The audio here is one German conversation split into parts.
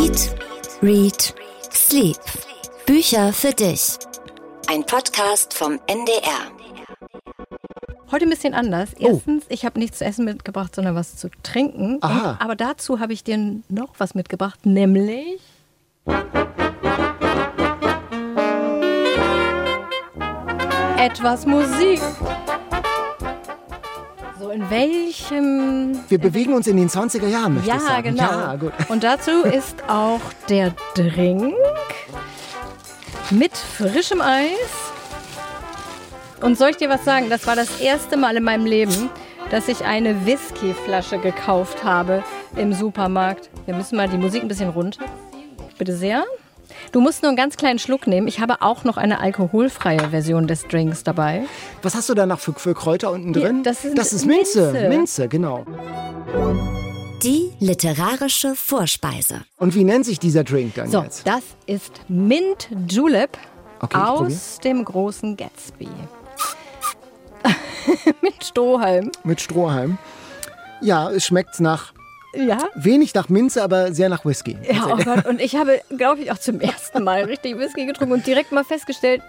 Eat, Read, Sleep. Bücher für dich. Ein Podcast vom NDR. Heute ein bisschen anders. Erstens, ich habe nichts zu essen mitgebracht, sondern was zu trinken. Aha. Und, aber dazu habe ich dir noch was mitgebracht, nämlich etwas Musik. In welchem Wir bewegen uns in den 20er Jahren, möchte ich ja, sagen. genau. Ja, gut. Und dazu ist auch der Drink mit frischem Eis. Und soll ich dir was sagen? Das war das erste Mal in meinem Leben, dass ich eine Whiskyflasche gekauft habe im Supermarkt. Wir müssen mal die Musik ein bisschen runter. Bitte sehr. Du musst nur einen ganz kleinen Schluck nehmen. Ich habe auch noch eine alkoholfreie Version des Drinks dabei. Was hast du da noch für, für Kräuter unten drin? das sind Minze. Minze. Minze, genau. Die literarische Vorspeise. Und wie nennt sich dieser Drink dann So, jetzt? das ist Mint Julep Okay, aus dem großen Gatsby. Mit Strohhalm. Mit Strohhalm. Ja, es schmeckt nach Ja. wenig nach Minze, aber sehr nach Whisky. Ja, oh Gott. Und ich habe, glaube ich, auch zum ersten Mal richtig Whisky getrunken und direkt mal festgestellt,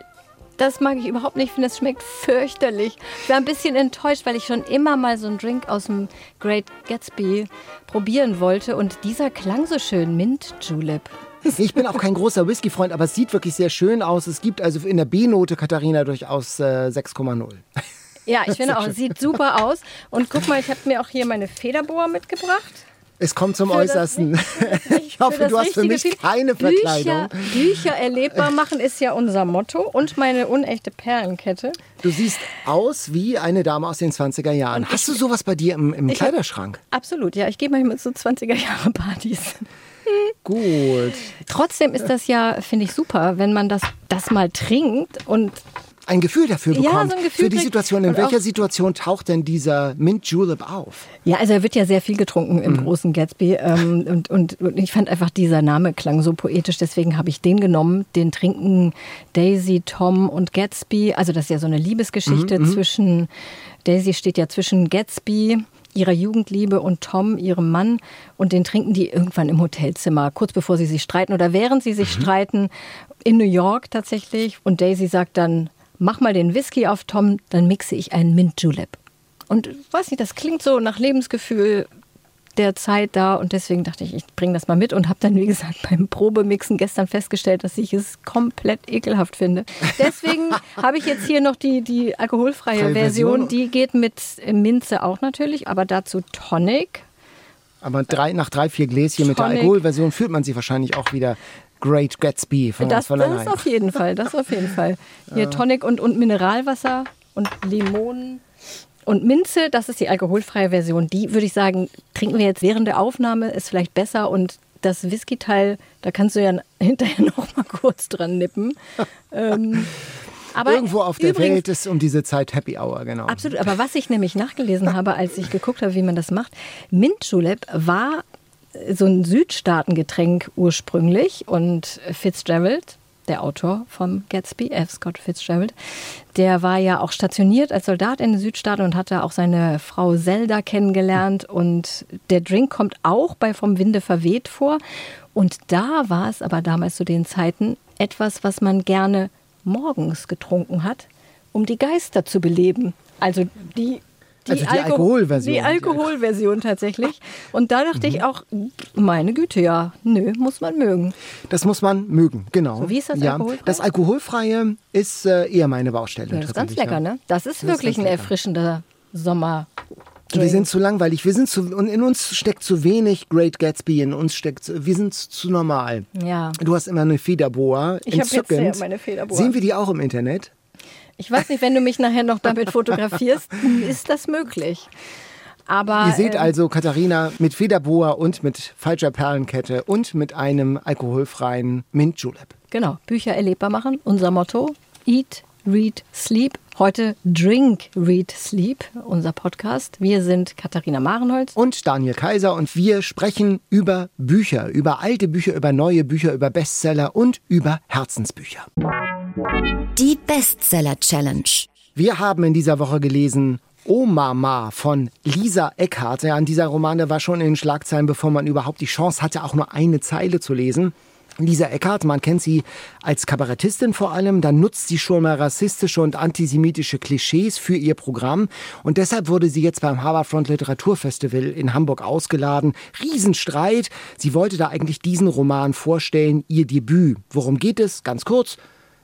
das mag ich überhaupt nicht. Ich finde, das schmeckt fürchterlich. Ich war ein bisschen enttäuscht, weil ich schon immer mal so einen Drink aus dem Great Gatsby probieren wollte. Und dieser klang so schön. Mint Julep. Ich bin auch kein großer Whisky-Freund, aber es sieht wirklich sehr schön aus. Es gibt also in der B-Note Katharina durchaus äh, 6,0. Ja, ich finde auch, es sieht super aus. Und guck mal, ich habe mir auch hier meine Federboa mitgebracht. Es kommt zum Für das Äußersten. Ich hoffe, du hast für mich Film. keine Verkleidung. Bücher, Bücher erlebbar machen ist ja unser Motto. Und meine unechte Perlenkette. Du siehst aus wie eine Dame aus den 20er Jahren. Hast du sowas bei dir im, im Ich hab- Kleiderschrank? Absolut, ja. Ich gehe manchmal zu 20er Jahre Partys. Gut. Trotzdem ist das ja, finde ich, super, wenn man das, das mal trinkt und Ein Gefühl dafür Ja, bekommt. so ein Gefühl für die Situation. In welcher Situation taucht denn dieser Mint Julep auf? ja, also er wird ja sehr viel getrunken im großen Gatsby ähm, und, und, und ich fand einfach dieser Name klang so poetisch, deswegen habe ich den genommen, den trinken Daisy, Tom und Gatsby, also das ist ja so eine Liebesgeschichte zwischen, Daisy steht ja zwischen Gatsby, ihrer Jugendliebe und Tom, ihrem Mann und den trinken die irgendwann im Hotelzimmer, kurz bevor sie sich streiten oder während sie sich streiten, in New York tatsächlich und Daisy sagt dann, mach mal den Whisky auf Tom, dann mixe ich einen Mint Julep. Und weiß nicht, das klingt so nach Lebensgefühl der Zeit da und deswegen dachte ich, ich bringe das mal mit und habe dann, wie gesagt, beim Probemixen gestern festgestellt, dass ich es komplett ekelhaft finde. Deswegen habe ich jetzt hier noch die, die alkoholfreie Freie Version. Die geht mit Minze auch natürlich, aber dazu Tonic. Aber drei, nach drei, vier Gläschen mit der Tonic. Alkoholversion fühlt man sich wahrscheinlich auch wieder Great Gatsby von, Das, von das auf jeden Fall, das auf jeden Fall. Hier Tonic und, und Mineralwasser und Limonen. Und Minze, das ist die alkoholfreie Version. Die würde ich sagen, trinken wir jetzt während der Aufnahme, ist vielleicht besser. Und das Whisky-Teil, da kannst du ja hinterher noch mal kurz dran nippen. ähm, aber Irgendwo auf der übrigens, Welt ist um diese Zeit Happy Hour, genau. Absolut, aber was ich nämlich nachgelesen habe, als ich geguckt habe, wie man das macht, Mint Julep war so ein Südstaatengetränk ursprünglich und Fitzgerald, der Autor vom Gatsby, F. Scott Fitzgerald, der war ja auch stationiert als Soldat in den Südstaaten und hatte auch seine Frau Zelda kennengelernt und der Drink kommt auch bei Vom Winde verweht vor und da war es aber damals zu den Zeiten etwas, was man gerne morgens getrunken hat, um die Geister zu beleben. Also die Also die Alko- Alkoholversion. Die Alkoholversion tatsächlich. Und da dachte Mhm. ich auch, meine Güte, ja, nö, muss man mögen. Das muss man mögen, genau. So, wie ist das ja, alkoholfrei? Das Alkoholfreie ist äh, eher meine Baustelle. Ja, das ist ganz lecker, ne? Das ist Das ist wirklich ganz ein erfrischender Sommer. Wir sind zu langweilig. Wir sind zu, und in uns steckt zu wenig Great Gatsby. In uns steckt, wir sind zu normal. Ja. Du hast immer eine Federboa. Ich hab jetzt meine Federboa. Sehen wir die auch im Internet? Ich weiß nicht, wenn du mich nachher noch damit fotografierst, ist das möglich. Aber Ihr seht ähm, also Katharina mit Federboa und mit falscher Perlenkette und mit einem alkoholfreien Mint Julep. genau, Bücher erlebbar machen, unser Motto. Eat, read, sleep. Heute Drink, read, sleep, unser Podcast. Wir sind Katharina Marenholz. und Daniel Kaiser und wir sprechen über Bücher, über alte Bücher, über neue Bücher, über Bestseller und über Herzensbücher. Die Bestseller Challenge. Wir haben in dieser Woche gelesen Oh Mama von Lisa Eckhardt. Ja, an dieser Roman, der war schon in den Schlagzeilen, bevor man überhaupt die Chance hatte, auch nur eine Zeile zu lesen. Lisa Eckhardt, man kennt sie als Kabarettistin vor allem, dann nutzt sie schon mal rassistische und antisemitische Klischees für ihr Programm und deshalb wurde sie jetzt beim Haberfront Literaturfestival in Hamburg ausgeladen. Riesenstreit. Sie wollte da eigentlich diesen Roman vorstellen, ihr Debüt. Worum geht es? Ganz kurz.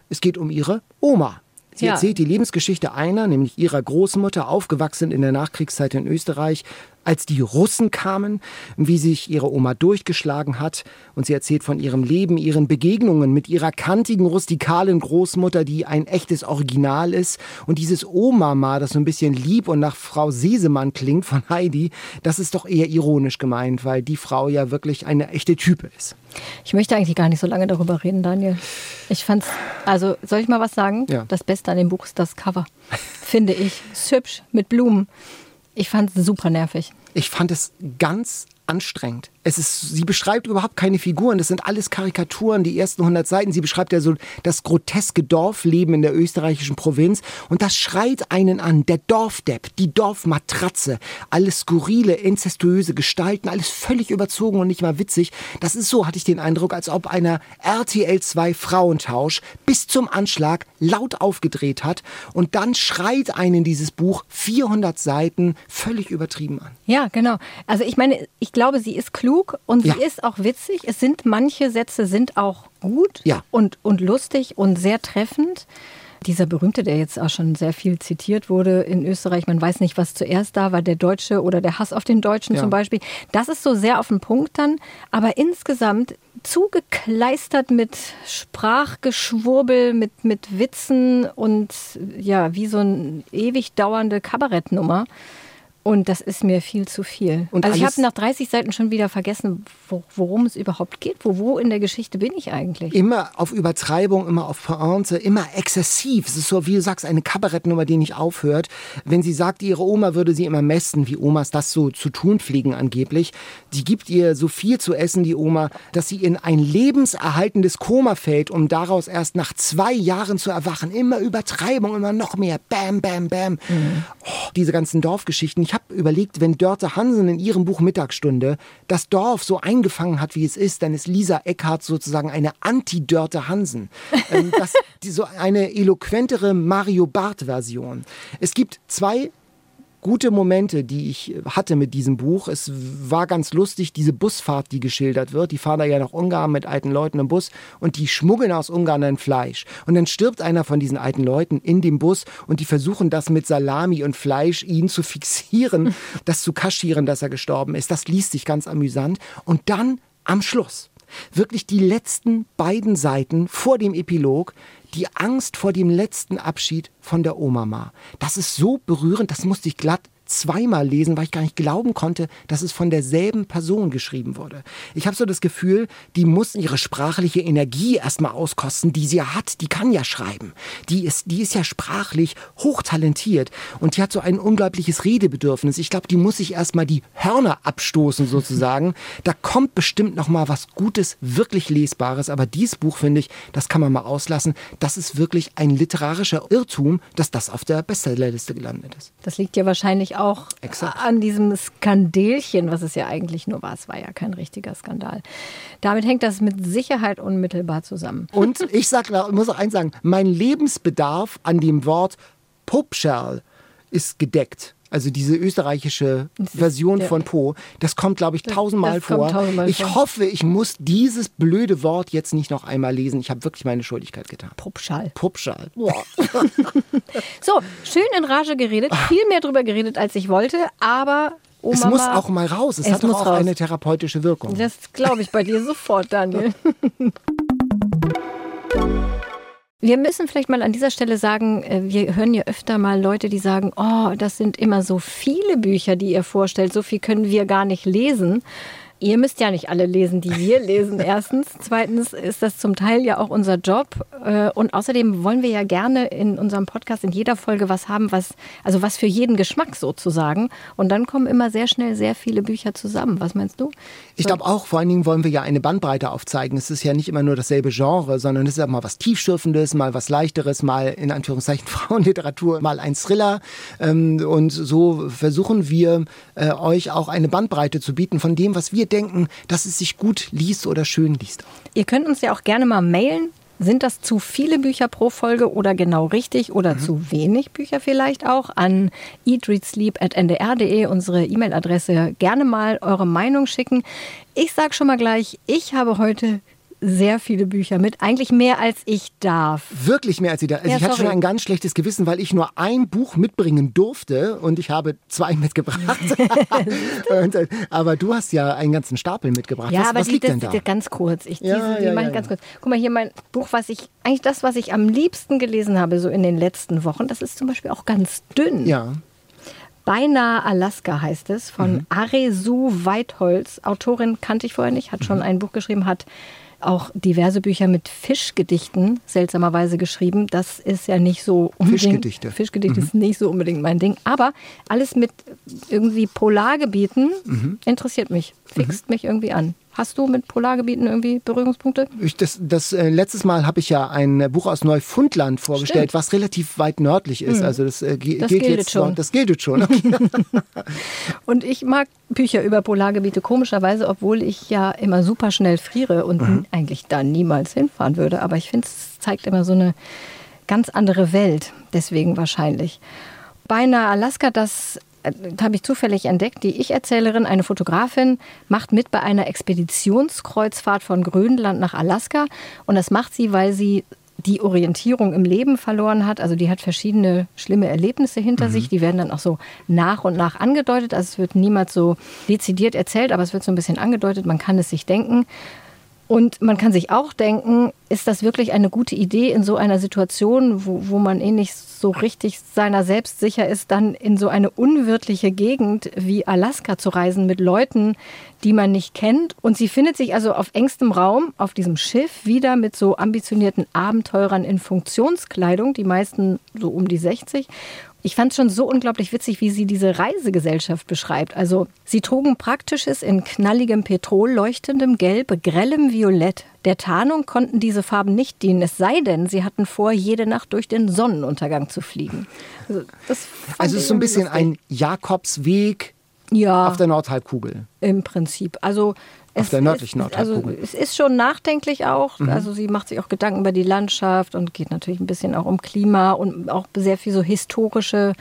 Es geht um ihre Oma. Sie ja. erzählt die Lebensgeschichte einer, nämlich ihrer Großmutter, aufgewachsen in der Nachkriegszeit in Österreich, als die Russen kamen, wie sich ihre Oma durchgeschlagen hat. Und sie erzählt von ihrem Leben, ihren Begegnungen mit ihrer kantigen, rustikalen Großmutter, die ein echtes Original ist. Und dieses Oma-Ma, das so ein bisschen lieb und nach Frau Sesemann klingt von Heidi, das ist doch eher ironisch gemeint, weil die Frau ja wirklich eine echte Type ist. Ich möchte eigentlich gar nicht so lange darüber reden, Daniel. Ich fand's, also soll ich mal was sagen? Ja. Das Beste an dem Buch ist das Cover. Finde ich. Ist hübsch mit Blumen. Ich fand es super nervig. Ich fand es ganz anstrengend. Es ist, sie beschreibt überhaupt keine Figuren. Das sind alles Karikaturen, die ersten 100 Seiten. Sie beschreibt ja so das groteske Dorfleben in der österreichischen Provinz. Und das schreit einen an. Der Dorfdepp, die Dorfmatratze, alles skurrile, inzestuöse Gestalten, alles völlig überzogen und nicht mal witzig. Das ist so, hatte ich den Eindruck, als ob einer RTL 2 Frauentausch bis zum Anschlag laut aufgedreht hat. Und dann schreit einen dieses Buch 400 Seiten völlig übertrieben an. Ja, genau. Also ich meine, ich glaube, sie ist klug klug und ja. sie ist auch witzig. Es sind manche Sätze sind auch gut ja. und, und lustig und sehr treffend. Dieser berühmte, der jetzt auch schon sehr viel zitiert wurde in Österreich, man weiß nicht, was zuerst da war, der Deutsche oder der Hass auf den Deutschen ja. zum Beispiel. Das ist so sehr auf den Punkt dann, aber insgesamt zugekleistert mit Sprachgeschwurbel, mit, mit Witzen und ja, wie so eine ewig dauernde Kabarettnummer. Und das ist mir viel zu viel. Und also ich habe nach 30 Seiten schon wieder vergessen, wo, worum es überhaupt geht. Wo, wo in der Geschichte bin ich eigentlich? Immer auf Übertreibung, immer auf Pointe, immer exzessiv. Es ist so, wie du sagst, eine Kabarettnummer, die nicht aufhört. Wenn sie sagt, ihre Oma würde sie immer messen, wie Omas das so zu tun pflegen angeblich. Die gibt ihr so viel zu essen, die Oma, dass sie in ein lebenserhaltendes Koma fällt, um daraus erst nach zwei Jahren zu erwachen. Immer Übertreibung, immer noch mehr. Bam, bam, bam. Mhm. Oh, diese ganzen Dorfgeschichten. Ich habe überlegt, wenn Dörte Hansen in ihrem Buch Mittagsstunde das Dorf so eingefangen hat, wie es ist, dann ist Lisa Eckhardt sozusagen eine Anti-Dörte Hansen. Ähm, das, die, so eine eloquentere Mario Barth-Version. Es gibt zwei gute Momente, die ich hatte mit diesem Buch. Es war ganz lustig, diese Busfahrt, die geschildert wird. Die fahren da ja nach Ungarn mit alten Leuten im Bus und die schmuggeln aus Ungarn ein Fleisch. Und dann stirbt einer von diesen alten Leuten in dem Bus und die versuchen das mit Salami und Fleisch ihn zu fixieren, das zu kaschieren, dass er gestorben ist. Das liest sich ganz amüsant. Und dann am Schluss wirklich die letzten beiden Seiten vor dem Epilog die Angst vor dem letzten Abschied von der Oma. Das ist so berührend, das musste ich glatt zweimal lesen, weil ich gar nicht glauben konnte, dass es von derselben Person geschrieben wurde. Ich habe so das Gefühl, die muss ihre sprachliche Energie erstmal auskosten, die sie ja hat. Die kann ja schreiben. Die ist, die ist ja sprachlich hochtalentiert und die hat so ein unglaubliches Redebedürfnis. Ich glaube, die muss sich erstmal die Hörner abstoßen sozusagen. Da kommt bestimmt noch mal was Gutes, wirklich Lesbares. Aber dieses Buch finde ich, das kann man mal auslassen. Das ist wirklich ein literarischer Irrtum, dass das auf der Bestsellerliste gelandet ist. Das liegt ja wahrscheinlich auch Exakt. an diesem Skandelchen, was es ja eigentlich nur war. Es war ja kein richtiger Skandal. Damit hängt das mit Sicherheit unmittelbar zusammen. Und ich sag, muss auch eins sagen, mein Lebensbedarf an dem Wort Pupscherl ist gedeckt. Also diese österreichische Version von Po, das kommt, glaube ich, tausendmal vor. Tausendmal ich vor. hoffe, ich muss dieses blöde Wort jetzt nicht noch einmal lesen. Ich habe wirklich meine Schuldigkeit getan. Puppschall. Puppschall. so, schön in Rage geredet, viel mehr drüber geredet, als ich wollte, aber Oh, es muss auch mal raus. Es, es hat auch raus. eine therapeutische Wirkung. Das glaube ich bei dir sofort, Daniel. Wir müssen vielleicht mal an dieser Stelle sagen, äh, wir hören ja öfter mal Leute, die sagen, oh, das sind immer so viele Bücher, die ihr vorstellt, so viel können wir gar nicht lesen. Ihr müsst ja nicht alle lesen, die wir lesen. Erstens. Zweitens ist das zum Teil ja auch unser Job. Äh, und außerdem wollen wir ja gerne in unserem Podcast in jeder Folge was haben, was, also was für jeden Geschmack sozusagen. Und dann kommen immer sehr schnell sehr viele Bücher zusammen. Was meinst du? Ich glaube auch, vor allen Dingen wollen wir ja eine Bandbreite aufzeigen. Es ist ja nicht immer nur dasselbe Genre, sondern es ist auch mal was Tiefschürfendes, mal was Leichteres, mal in Anführungszeichen Frauenliteratur, mal ein Thriller. Ähm, und so versuchen wir äh, euch auch eine Bandbreite zu bieten von dem, was wir denken, dass es sich gut liest oder schön liest. Ihr könnt uns ja auch gerne mal mailen. Sind das zu viele Bücher pro Folge oder genau richtig oder mhm. zu wenig Bücher vielleicht auch? An eatreadsleep.ndr.de, unsere E-Mail-Adresse, gerne mal eure Meinung schicken. Ich sage schon mal gleich, ich habe heute sehr viele Bücher mit, eigentlich mehr als ich darf. Wirklich mehr als ich darf. Also ja, ich hatte schon ein ganz schlechtes Gewissen, weil ich nur ein Buch mitbringen durfte und ich habe zwei mitgebracht. und, aber du hast ja einen ganzen Stapel mitgebracht. Ja, was, aber was die, liegt das, denn da? Ganz kurz. Ich, diese, ja, ja, ich ganz kurz. Guck mal hier mein Buch, was ich eigentlich das, was ich am liebsten gelesen habe, so in den letzten Wochen. Das ist zum Beispiel auch ganz dünn. Ja. Beinahe Alaska heißt es, von mhm. Aresu Weitholz. Autorin kannte ich vorher nicht, hat schon mhm. ein Buch geschrieben, hat auch diverse Bücher mit Fischgedichten seltsamerweise geschrieben. Das ist ja nicht so unbedingt. Fischgedichte. Fischgedichte mhm. ist nicht so unbedingt mein Ding. Aber alles mit irgendwie Polargebieten mhm. interessiert mich, fixt mhm. mich irgendwie an. Hast du mit Polargebieten irgendwie Berührungspunkte? Ich, das, das äh, letztes Mal habe ich ja ein Buch aus Neufundland vorgestellt, Stimmt. was relativ weit nördlich ist. Mhm. Also das, äh, das gilt jetzt schon. Das gilt schon. Okay. und ich mag Bücher über Polargebiete komischerweise, obwohl ich ja immer super schnell friere und mhm. eigentlich da niemals hinfahren würde. Aber ich finde, es zeigt immer so eine ganz andere Welt. Deswegen wahrscheinlich. Beinahe Alaska, das äh, habe ich zufällig entdeckt, die Ich-Erzählerin, eine Fotografin, macht mit bei einer Expeditionskreuzfahrt von Grönland nach Alaska. Und das macht sie, weil sie die Orientierung im Leben verloren hat. Also die hat verschiedene schlimme Erlebnisse hinter mhm. sich. Die werden dann auch so nach und nach angedeutet. Also es wird niemals so dezidiert erzählt, aber es wird so ein bisschen angedeutet. Man kann es sich denken. Und man kann sich auch denken, ist das wirklich eine gute Idee in so einer Situation, wo, wo man eh nicht so richtig seiner selbst sicher ist, dann in so eine unwirtliche Gegend wie Alaska zu reisen mit Leuten, die man nicht kennt. Und sie findet sich also auf engstem Raum auf diesem Schiff wieder mit so ambitionierten Abenteurern in Funktionskleidung, die meisten so um die 60. Ich fand es schon so unglaublich witzig, wie sie diese Reisegesellschaft beschreibt. Also sie trugen praktisches in knalligem Petrol, leuchtendem Gelb, grellem Violett. Der Tarnung konnten diese Farben nicht dienen, es sei denn, sie hatten vor, jede Nacht durch den Sonnenuntergang zu fliegen. Also, also es ist so ein bisschen lustig. ein Jakobsweg ja, auf der Nordhalbkugel. Im Prinzip. Also auf der nördlichen Nordhalbkugel. Also es ist schon nachdenklich auch. Mhm. Also sie macht sich auch Gedanken über die Landschaft und geht natürlich ein bisschen auch um Klima und auch sehr viel so historische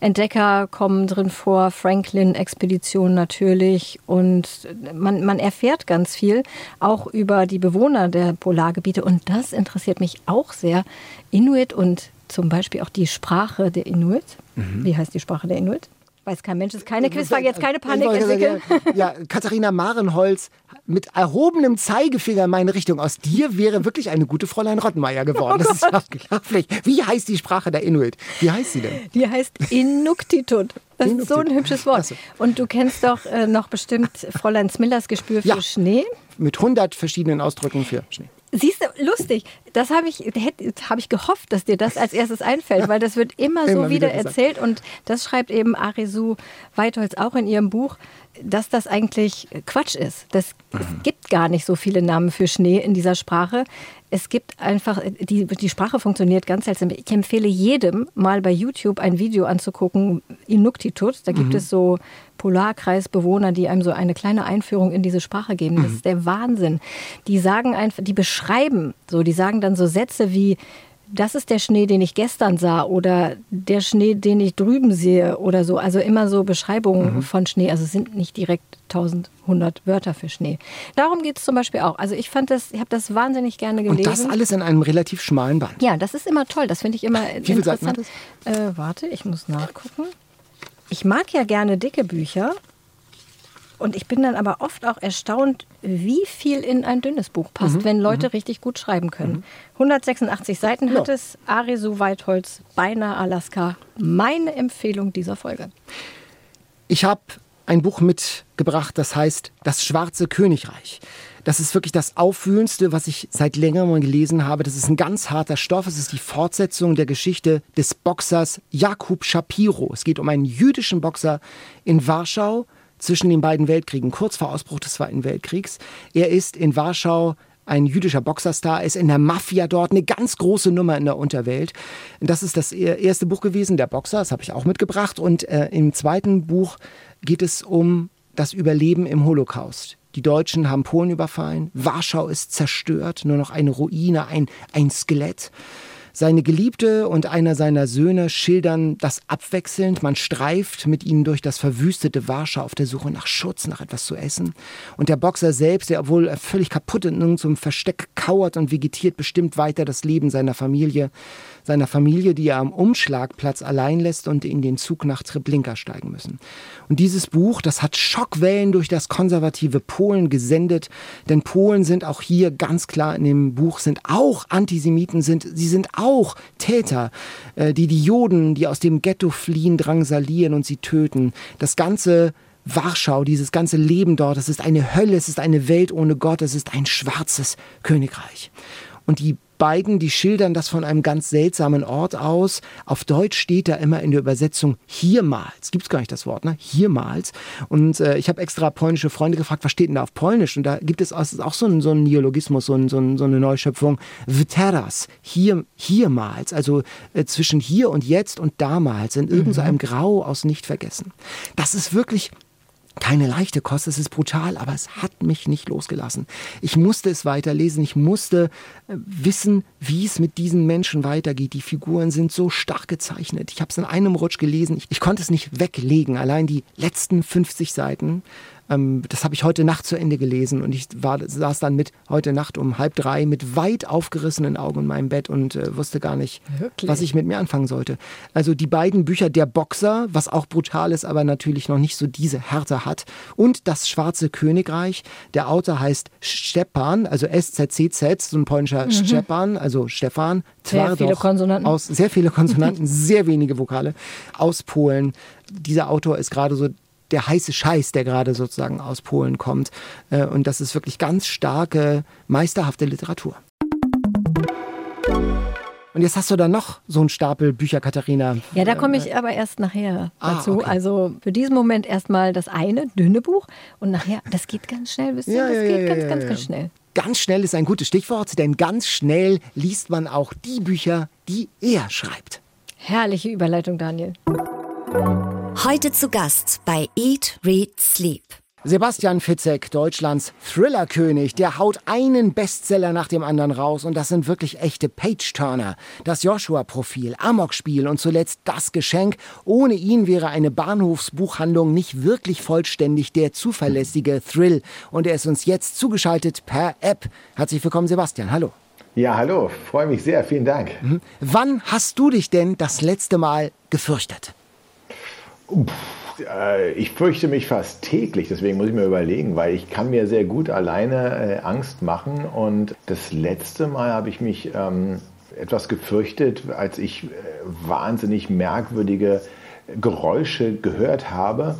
Entdecker kommen drin vor, Franklin-Expedition natürlich. Und man, man erfährt ganz viel auch über die Bewohner der Polargebiete. Und das interessiert mich auch sehr. Inuit und zum Beispiel auch die Sprache der Inuit. Mhm. Wie heißt die Sprache der Inuit? Weiß kein Mensch, ist keine Quizfrage, jetzt keine Panik entwickeln. Ja, Katharina Marenholz mit erhobenem Zeigefinger in meine Richtung. Aus dir wäre wirklich eine gute Fräulein Rottenmeier geworden. Oh das ist unglaublich. Wie heißt die Sprache der Inuit? Wie heißt sie denn? Die heißt Inuktitut. Das ist so ein hübsches Wort. Und du kennst doch äh, noch bestimmt Fräulein Smillers Gespür für ja. Schnee. Mit 100 verschiedenen Ausdrücken für Schnee. Siehst du, lustig. Das habe ich, hab ich gehofft, dass dir das als erstes einfällt, weil das wird immer, immer so wieder, wieder erzählt. Und das schreibt eben Arisu Weitholz auch in ihrem Buch, dass das eigentlich Quatsch ist. Das, mhm. Es gibt gar nicht so viele Namen für Schnee in dieser Sprache es gibt einfach, die, die Sprache funktioniert ganz seltsam. Ich empfehle jedem, mal bei YouTube ein Video anzugucken, Inuktitut. Da gibt mhm. es so Polarkreisbewohner, die einem so eine kleine Einführung in diese Sprache geben. Das mhm. ist der Wahnsinn. Die sagen einfach, die beschreiben so, die sagen dann so Sätze wie, das ist der Schnee, den ich gestern sah oder der Schnee, den ich drüben sehe oder so. Also immer so Beschreibungen mhm. von Schnee. Also es sind nicht direkt 1100 Wörter für Schnee. Darum geht es zum Beispiel auch. Also ich fand das, ich habe das wahnsinnig gerne gelesen. Und das alles in einem relativ schmalen Band. Ja, das ist immer toll. Das finde ich immer Wie viele Seiten hat das? Äh, warte, ich muss nachgucken. Ich mag ja gerne dicke Bücher. Und ich bin dann aber oft auch erstaunt, wie viel in ein dünnes Buch passt, mhm. wenn Leute mhm. richtig gut schreiben können. Mhm. 186 Seiten ja. hat es, Arisu Weitholz, beinahe Alaska. Meine Empfehlung dieser Folge. Ich habe ein Buch mitgebracht, das heißt Das Schwarze Königreich. Das ist wirklich das Auffühlendste, was ich seit längerem gelesen habe. Das ist ein ganz harter Stoff. Es ist die Fortsetzung der Geschichte des Boxers Jakub Shapiro. Es geht um einen jüdischen Boxer in Warschau zwischen den beiden Weltkriegen, kurz vor Ausbruch des Zweiten Weltkriegs. Er ist in Warschau ein jüdischer Boxerstar, ist in der Mafia dort, eine ganz große Nummer in der Unterwelt. Das ist das erste Buch gewesen, der Boxer, das habe ich auch mitgebracht. Und äh, im zweiten Buch geht es um das Überleben im Holocaust. Die Deutschen haben Polen überfallen, Warschau ist zerstört, nur noch eine Ruine, ein, ein Skelett. Seine Geliebte und einer seiner Söhne schildern das abwechselnd. Man streift mit ihnen durch das verwüstete Warschau auf der Suche nach Schutz, nach etwas zu essen. Und der Boxer selbst, der obwohl völlig kaputt in irgendeinem Versteck kauert und vegetiert, bestimmt weiter das Leben seiner Familie seiner Familie, die er am Umschlagplatz allein lässt und in den Zug nach Treblinka steigen müssen. Und dieses Buch, das hat Schockwellen durch das konservative Polen gesendet, denn Polen sind auch hier ganz klar in dem Buch, sind auch Antisemiten, sind, sie sind auch Täter, äh, die die Juden, die aus dem Ghetto fliehen, drangsalieren und sie töten. Das ganze Warschau, dieses ganze Leben dort, es ist eine Hölle, es ist eine Welt ohne Gott, es ist ein schwarzes Königreich. Und die beiden, die schildern das von einem ganz seltsamen Ort aus. Auf Deutsch steht da immer in der Übersetzung hiermals. Gibt es gar nicht das Wort, ne? Hiermals. Und äh, ich habe extra polnische Freunde gefragt, was steht denn da auf Polnisch? Und da gibt es auch so einen, so einen Neologismus, so, einen, so, einen, so eine Neuschöpfung. Vteras, hier, hiermals. Also äh, zwischen hier und jetzt und damals in irgendeinem mhm. Grau aus nicht vergessen. Das ist wirklich keine leichte Kost, es ist brutal, aber es hat mich nicht losgelassen. Ich musste es weiterlesen, ich musste äh, wissen, wie es mit diesen Menschen weitergeht. Die Figuren sind so stark gezeichnet. Ich habe es in einem Rutsch gelesen, ich, ich konnte es nicht weglegen. Allein die letzten 50 Seiten ähm, das habe ich heute Nacht zu Ende gelesen und ich war, saß dann mit heute Nacht um halb drei mit weit aufgerissenen Augen in meinem Bett und äh, wusste gar nicht, Wirklich? was ich mit mir anfangen sollte. Also die beiden Bücher Der Boxer, was auch brutal ist, aber natürlich noch nicht so diese Härte hat und Das Schwarze Königreich. Der Autor heißt Stepan, also S-Z-C-Z, so ein polnischer mhm. Stepan, also Stefan. Sehr viele Konsonanten. Aus, sehr viele Konsonanten, sehr wenige Vokale aus Polen. Dieser Autor ist gerade so der heiße Scheiß, der gerade sozusagen aus Polen kommt. Äh, und das ist wirklich ganz starke, meisterhafte Literatur. Und jetzt hast du da noch so einen Stapel Bücher, Katharina. Ja, da komme ich aber erst nachher ah, dazu. Okay. Also für diesen Moment erstmal das eine, dünne Buch. Und nachher, das geht ganz schnell, wisst ihr? Ja, das ja, geht ja, ganz, ganz, ganz schnell. Ganz schnell ist ein gutes Stichwort, denn ganz schnell liest man auch die Bücher, die er schreibt. Herrliche Überleitung, Daniel. Heute zu Gast bei Eat, Read, Sleep. Sebastian Fitzek, Deutschlands Thriller-König, der haut einen Bestseller nach dem anderen raus und das sind wirklich echte Page-Turner. Das Joshua-Profil, Amok-Spiel und zuletzt das Geschenk. Ohne ihn wäre eine Bahnhofsbuchhandlung nicht wirklich vollständig der zuverlässige Thrill. Und er ist uns jetzt zugeschaltet per App. Herzlich willkommen, Sebastian. Hallo. Ja, hallo. Freue mich sehr. Vielen Dank. Mhm. Wann hast du dich denn das letzte Mal gefürchtet? Äh, ich fürchte mich fast täglich, deswegen muss ich mir überlegen, weil ich kann mir sehr gut alleine äh, Angst machen. Und das letzte Mal habe ich mich ähm, etwas gefürchtet, als ich äh, wahnsinnig merkwürdige Geräusche gehört habe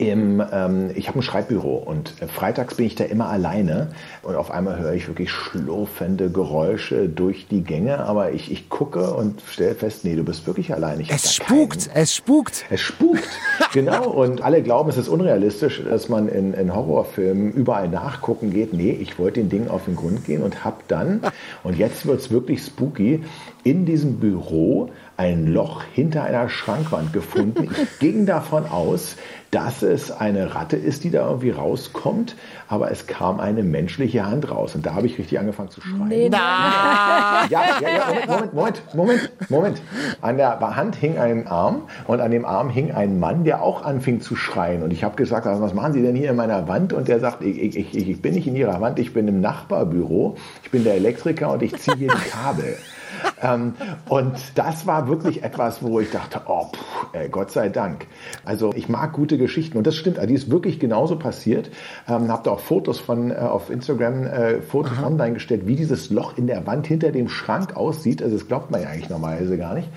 im, ähm, ich habe ein Schreibbüro und äh, freitags bin ich da immer alleine und auf einmal höre ich wirklich schlurfende Geräusche durch die Gänge, aber ich, ich gucke und stelle fest, nee, du bist wirklich alleine. es spukt, keinen. es spukt. Es spukt, genau. Und alle glauben, es ist unrealistisch, dass man in, in Horrorfilmen überall nachgucken geht. Nee, ich wollte den Dingen auf den Grund gehen und habe dann, und jetzt wird's wirklich spooky, in diesem Büro ein Loch hinter einer Schrankwand gefunden. Ich ging davon aus, dass es eine Ratte ist, die da irgendwie rauskommt, aber es kam eine menschliche Hand raus und da habe ich richtig angefangen zu schreien. Nee, ja, ja, ja, Moment, Moment, Moment, Moment. An der Hand hing ein Arm und an dem Arm hing ein Mann, der auch anfing zu schreien und ich habe gesagt, also was machen Sie denn hier in meiner Wand? Und der sagt, ich, ich, ich, ich bin nicht in Ihrer Wand, ich bin im Nachbarbüro, ich bin der Elektriker und ich ziehe hier die Kabel ähm, und das war wirklich etwas, wo ich dachte, oh, pff, ey, Gott sei Dank. Also ich mag gute Geschichten und das stimmt, die ist wirklich genauso passiert. Ähm, habt auch Fotos von äh, auf Instagram äh, Fotos Aha. online gestellt, wie dieses Loch in der Wand hinter dem Schrank aussieht. Also das glaubt man ja eigentlich normalerweise gar nicht.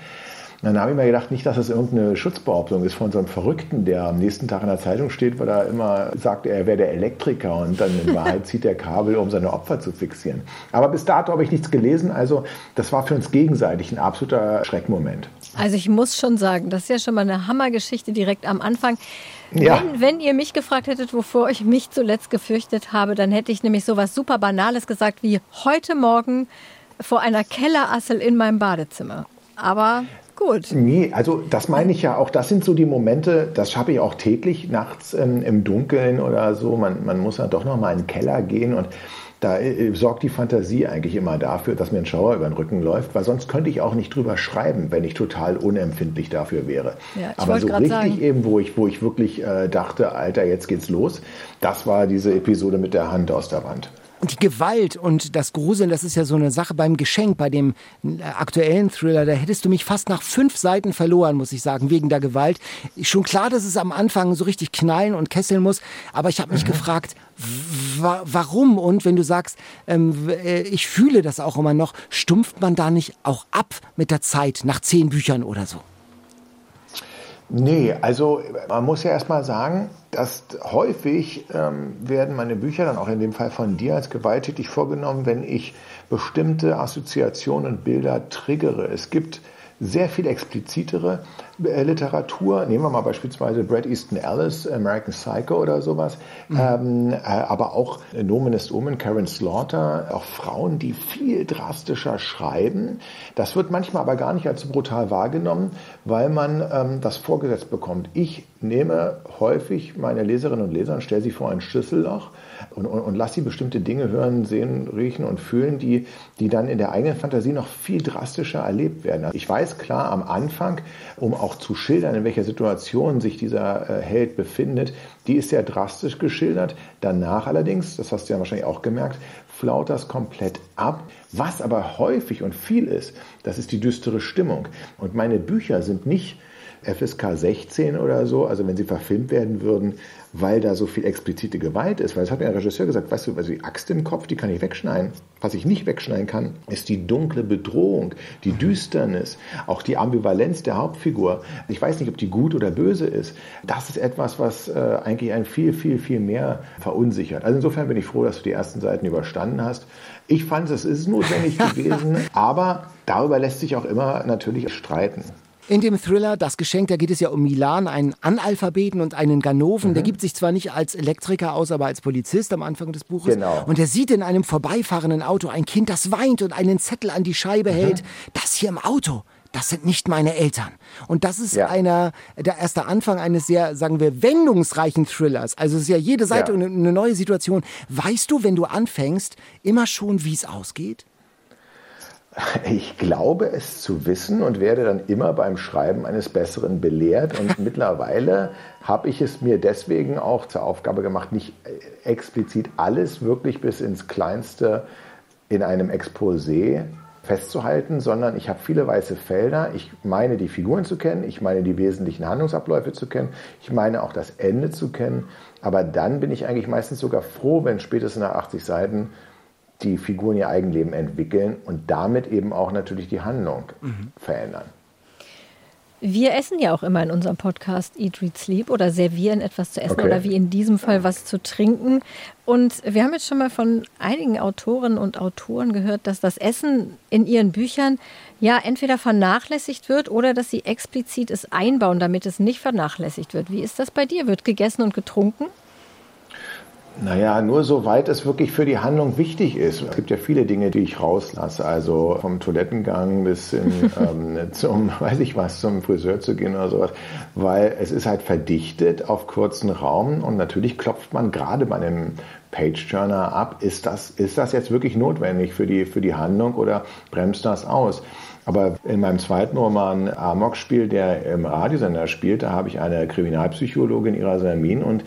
Dann habe ich mir gedacht, nicht, dass das irgendeine Schutzbehauptung ist von so einem Verrückten, der am nächsten Tag in der Zeitung steht, weil er immer sagt, er wäre der Elektriker und dann in Wahrheit zieht er Kabel, um seine Opfer zu fixieren. Aber bis dato habe ich nichts gelesen, also das war für uns gegenseitig ein absoluter Schreckmoment. Also ich muss schon sagen, das ist ja schon mal eine Hammergeschichte direkt am Anfang. Ja. Wenn, wenn, ihr mich gefragt hättet, wovor ich mich zuletzt gefürchtet habe, dann hätte ich nämlich so was super Banales gesagt wie heute Morgen vor einer Kellerassel in meinem Badezimmer. Aber gut. Nee, also das meine ich ja auch, das sind so die Momente, das habe ich auch täglich nachts ähm, im Dunkeln oder so. Man, man muss ja doch noch mal in den Keller gehen und da äh, sorgt die Fantasie eigentlich immer dafür, dass mir ein Schauer über den Rücken läuft, weil sonst könnte ich auch nicht drüber schreiben, wenn ich total unempfindlich dafür wäre. Ja, Aber so richtig sagen. eben, wo ich, wo ich wirklich äh, dachte, Alter, jetzt geht's los, das war diese Episode mit der Hand aus der Wand die Gewalt und das Gruseln, das ist ja so eine Sache beim Geschenk, bei dem äh, aktuellen Thriller, da hättest du mich fast nach fünf Seiten verloren, muss ich sagen, wegen der Gewalt. Schon klar, dass es am Anfang so richtig knallen und kesseln muss, aber ich habe mich mhm. gefragt, wa warum? Und wenn du sagst, ähm, äh, ich fühle das auch immer noch, stumpft man da nicht auch ab mit der Zeit, nach zehn Büchern oder so? Nee, also man muss ja erstmal sagen, dass häufig ähm, werden meine Bücher dann auch in dem Fall von dir als gewalttätig vorgenommen, wenn ich bestimmte Assoziationen und Bilder triggere. Es gibt sehr viel explizitere äh, Literatur. Nehmen wir mal beispielsweise Brad Easton Ellis, American Psycho oder sowas. Mhm. Ähm, äh, aber auch Nomen ist Omen, Karen Slaughter, auch Frauen, die viel drastischer schreiben. Das wird manchmal aber gar nicht als so brutal wahrgenommen, weil man ähm, das vorgesetzt bekommt. Ich nehme häufig meine Leserinnen und Leser und stelle sie vor ein Schlüsselloch und, und, und lass sie bestimmte Dinge hören, sehen, riechen und fühlen, die, die dann in der eigenen Fantasie noch viel drastischer erlebt werden. Ich weiß klar am Anfang, um auch zu schildern, in welcher Situation sich dieser äh, Held befindet, die ist sehr drastisch geschildert. Danach allerdings, das hast du ja wahrscheinlich auch gemerkt, flaut das komplett ab. Was aber häufig und viel ist, das ist die düstere Stimmung. Und meine Bücher sind nicht FSK 16 oder so, also wenn sie verfilmt werden würden, weil da so viel explizite Gewalt ist. Weil es hat mir ein Regisseur gesagt, weißt du, also die Axt im Kopf, die kann ich wegschneiden. Was ich nicht wegschneiden kann, ist die dunkle Bedrohung, die Düsternis, auch die Ambivalenz der Hauptfigur. Ich weiß nicht, ob die gut oder böse ist. Das ist etwas, was äh, eigentlich einen viel, viel, viel mehr verunsichert. Also insofern bin ich froh, dass du die ersten Seiten überstanden hast. Ich fand, es ist notwendig gewesen, aber darüber lässt sich auch immer natürlich streiten. In dem Thriller Das Geschenk, da geht es ja um Milan, einen Analphabeten und einen Ganoven. Mhm. Der gibt sich zwar nicht als Elektriker aus, aber als Polizist am Anfang des Buches. Genau. Und er sieht in einem vorbeifahrenden Auto ein Kind, das weint und einen Zettel an die Scheibe mhm. hält. Das hier im Auto, das sind nicht meine Eltern. Und das ist ja. einer, der erste Anfang eines sehr, sagen wir, wendungsreichen Thrillers. Also es ist ja jede Seite ja. eine neue Situation. Weißt du, wenn du anfängst, immer schon, wie es ausgeht? Ich glaube es zu wissen und werde dann immer beim Schreiben eines Besseren belehrt. Und mittlerweile habe ich es mir deswegen auch zur Aufgabe gemacht, nicht explizit alles wirklich bis ins Kleinste in einem Exposé festzuhalten, sondern ich habe viele weiße Felder. Ich meine die Figuren zu kennen, ich meine die wesentlichen Handlungsabläufe zu kennen, ich meine auch das Ende zu kennen. Aber dann bin ich eigentlich meistens sogar froh, wenn spätestens nach 80 Seiten die Figuren ihr Eigenleben entwickeln und damit eben auch natürlich die Handlung mhm. verändern. Wir essen ja auch immer in unserem Podcast Eat, Read, Sleep oder servieren etwas zu essen okay. oder wie in diesem Fall was zu trinken. Und wir haben jetzt schon mal von einigen Autorinnen und Autoren gehört, dass das Essen in ihren Büchern ja entweder vernachlässigt wird oder dass sie explizit es einbauen, damit es nicht vernachlässigt wird. Wie ist das bei dir? Wird gegessen und getrunken? Naja, nur soweit es wirklich für die Handlung wichtig ist. Es gibt ja viele Dinge, die ich rauslasse. Also vom Toilettengang bis hin ähm, zum, weiß ich was, zum Friseur zu gehen oder sowas. Weil es ist halt verdichtet auf kurzen Raum und natürlich klopft man gerade bei einem Page-Turner ab. Ist das, ist das jetzt wirklich notwendig für die, für die Handlung oder bremst das aus? Aber in meinem zweiten Roman Amok-Spiel, der im Radiosender spielt, da habe ich eine Kriminalpsychologin, Ira Salmin, und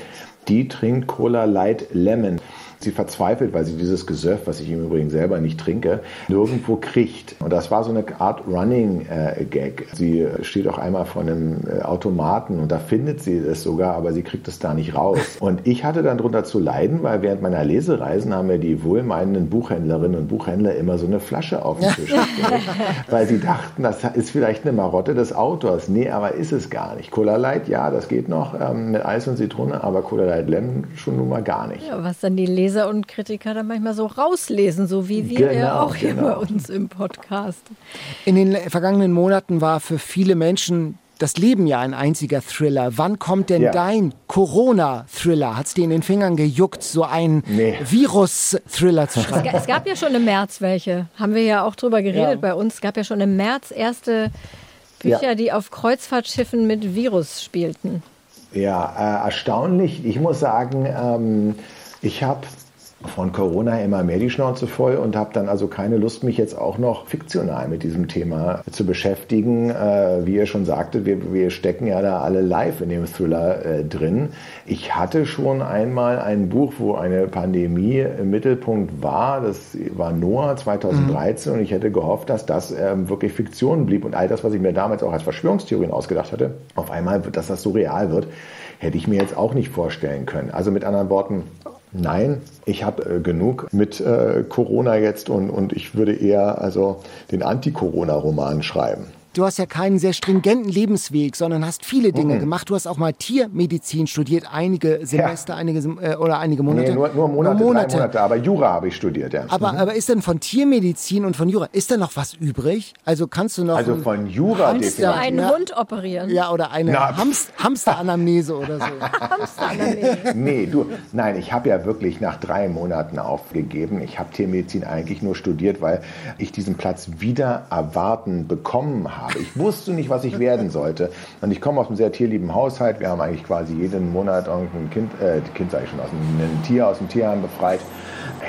die trinkt Cola Light Lemon. Sie verzweifelt, weil sie dieses Gesöff, was ich im Übrigen selber nicht trinke, nirgendwo kriegt. Und das war so eine Art Running äh, Gag. Sie steht auch einmal vor einem äh, Automaten und da findet sie es sogar, aber sie kriegt es da nicht raus. Und ich hatte dann drunter zu leiden, weil während meiner Lesereisen haben mir die wohlmeinenden Buchhändlerinnen und Buchhändler immer so eine Flasche auf den Tisch gelegt, weil sie dachten, das ist vielleicht eine Marotte des Autors. Nee, aber ist es gar nicht. Cola Light, ja, das geht noch ähm, mit Eis und Zitrone, aber Cola Light Lemon schon nun mal gar nicht. Ja, was dann die Leser und Kritiker dann manchmal so rauslesen, so wie wir genau, ja auch hier genau. bei uns im Podcast. In den vergangenen Monaten war für viele Menschen das Leben ja ein einziger Thriller. Wann kommt denn ja. dein Corona-Thriller? Hat es dir in den Fingern gejuckt, so ein nee. Virus-Thriller zu schreiben? Es, gab ja schon im März welche. Haben wir ja auch drüber geredet ja. bei uns. Es gab ja schon im März erste Bücher, ja. die auf Kreuzfahrtschiffen mit Virus spielten. Ja, äh, erstaunlich. Ich muss sagen, ähm, ich habe von Corona immer mehr die Schnauze voll und habe dann also keine Lust, mich jetzt auch noch fiktional mit diesem Thema zu beschäftigen. Äh, wie ihr schon sagte, wir, wir stecken ja da alle live in dem Thriller äh, drin. Ich hatte schon einmal ein Buch, wo eine Pandemie im Mittelpunkt war. Das war Noah 2013 mhm. und ich hätte gehofft, dass das ähm, wirklich Fiktion blieb und all das, was ich mir damals auch als Verschwörungstheorien ausgedacht hatte, auf einmal, dass das so real wird, hätte ich mir jetzt auch nicht vorstellen können. Also mit anderen Worten, Nein, ich habe äh, genug mit äh, Corona jetzt und, und ich würde eher also den Anti-Corona-Roman schreiben du hast ja keinen sehr stringenten Lebensweg, sondern hast viele Dinge mhm. gemacht. Du hast auch mal Tiermedizin studiert, einige Semester, ja. einige äh, oder einige Monate. Nee, nur, nur Monate, nur Monate. Monate, aber Jura habe ich studiert, ja. Aber, mhm. aber ist denn von Tiermedizin und von Jura, ist da noch was übrig? Also kannst du noch Also von Jura Hamster, einen ja, Hund operieren. Ja, oder eine Hamst, Hamsteranamnese oder so. Hamsteranamnese. nee, du, nein, ich habe ja wirklich nach drei Monaten aufgegeben. Ich habe Tiermedizin eigentlich nur studiert, weil ich diesen Platz wieder erwarten bekommen habe habe. Ich wusste nicht, was ich werden sollte. Und ich komme aus einem sehr tierlieben Haushalt. Wir haben eigentlich quasi jeden Monat irgendein Kind, äh, Kind sage ich schon, aus einem Tier, aus dem Tierheim befreit.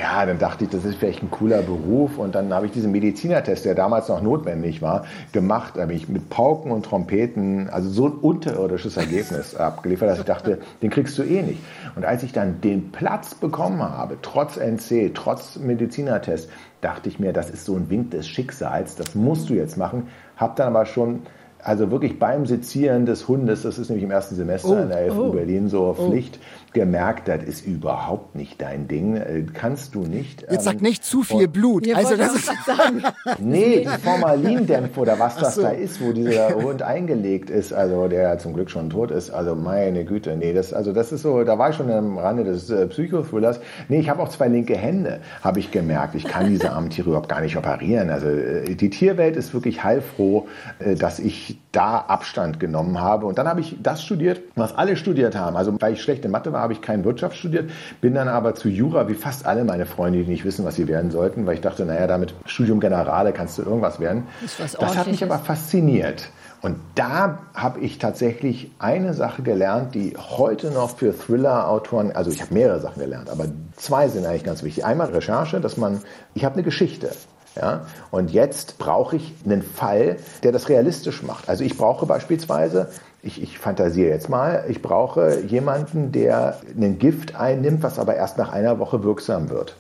Ja, dann dachte ich, das ist vielleicht ein cooler Beruf. Und dann habe ich diesen Medizinertest, der damals noch notwendig war, gemacht. Da habe ich mit Pauken und Trompeten, also so ein unterirdisches Ergebnis abgeliefert, dass ich dachte, den kriegst du eh nicht. Und als ich dann den Platz bekommen habe, trotz NC, trotz Medizinertest, dachte ich mir, das ist so ein Wink des Schicksals, das musst du jetzt machen. Hab dann aber schon also wirklich beim Sezieren des Hundes, das ist nämlich im ersten Semester oh, in der FU oh, Berlin so oh. Pflicht, gemerkt, das ist überhaupt nicht dein Ding, äh, kannst du nicht. Jetzt ähm, sag nicht zu viel Blut. Also das ist sagen. nee, die Formalindämpfe oder was das so. da ist, wo dieser Hund eingelegt ist, also der zum Glück schon tot ist, also meine Güte, nee, das also das ist so, da war ich schon am Rande des äh, Psychothrillers. Nee, ich habe auch zwei linke Hände, habe ich gemerkt. Ich kann diese armen Tiere überhaupt gar nicht operieren. Also äh, die Tierwelt ist wirklich heilfroh, äh, dass ich da Abstand genommen habe und dann habe ich das studiert, was alle studiert haben. Also weil ich schlechte Mathe war, habe ich kein Wirtschaft studiert, bin dann aber zu Jura, wie fast alle meine Freunde, die nicht wissen, was sie werden sollten, weil ich dachte, naja, damit Studium Generale kannst du irgendwas werden. Das, das hat mich aber fasziniert. Und da habe ich tatsächlich eine Sache gelernt, die heute noch für Thriller-Autoren, also ich habe mehrere Sachen gelernt, aber zwei sind eigentlich ganz wichtig. Einmal Recherche, dass man, ich habe eine Geschichte. Ja? Und jetzt brauche ich einen Fall, der das realistisch macht. Also ich brauche beispielsweise ich, ich fantasiere jetzt mal, ich brauche jemanden, der ein Gift einnimmt, was aber erst nach einer Woche wirksam wird.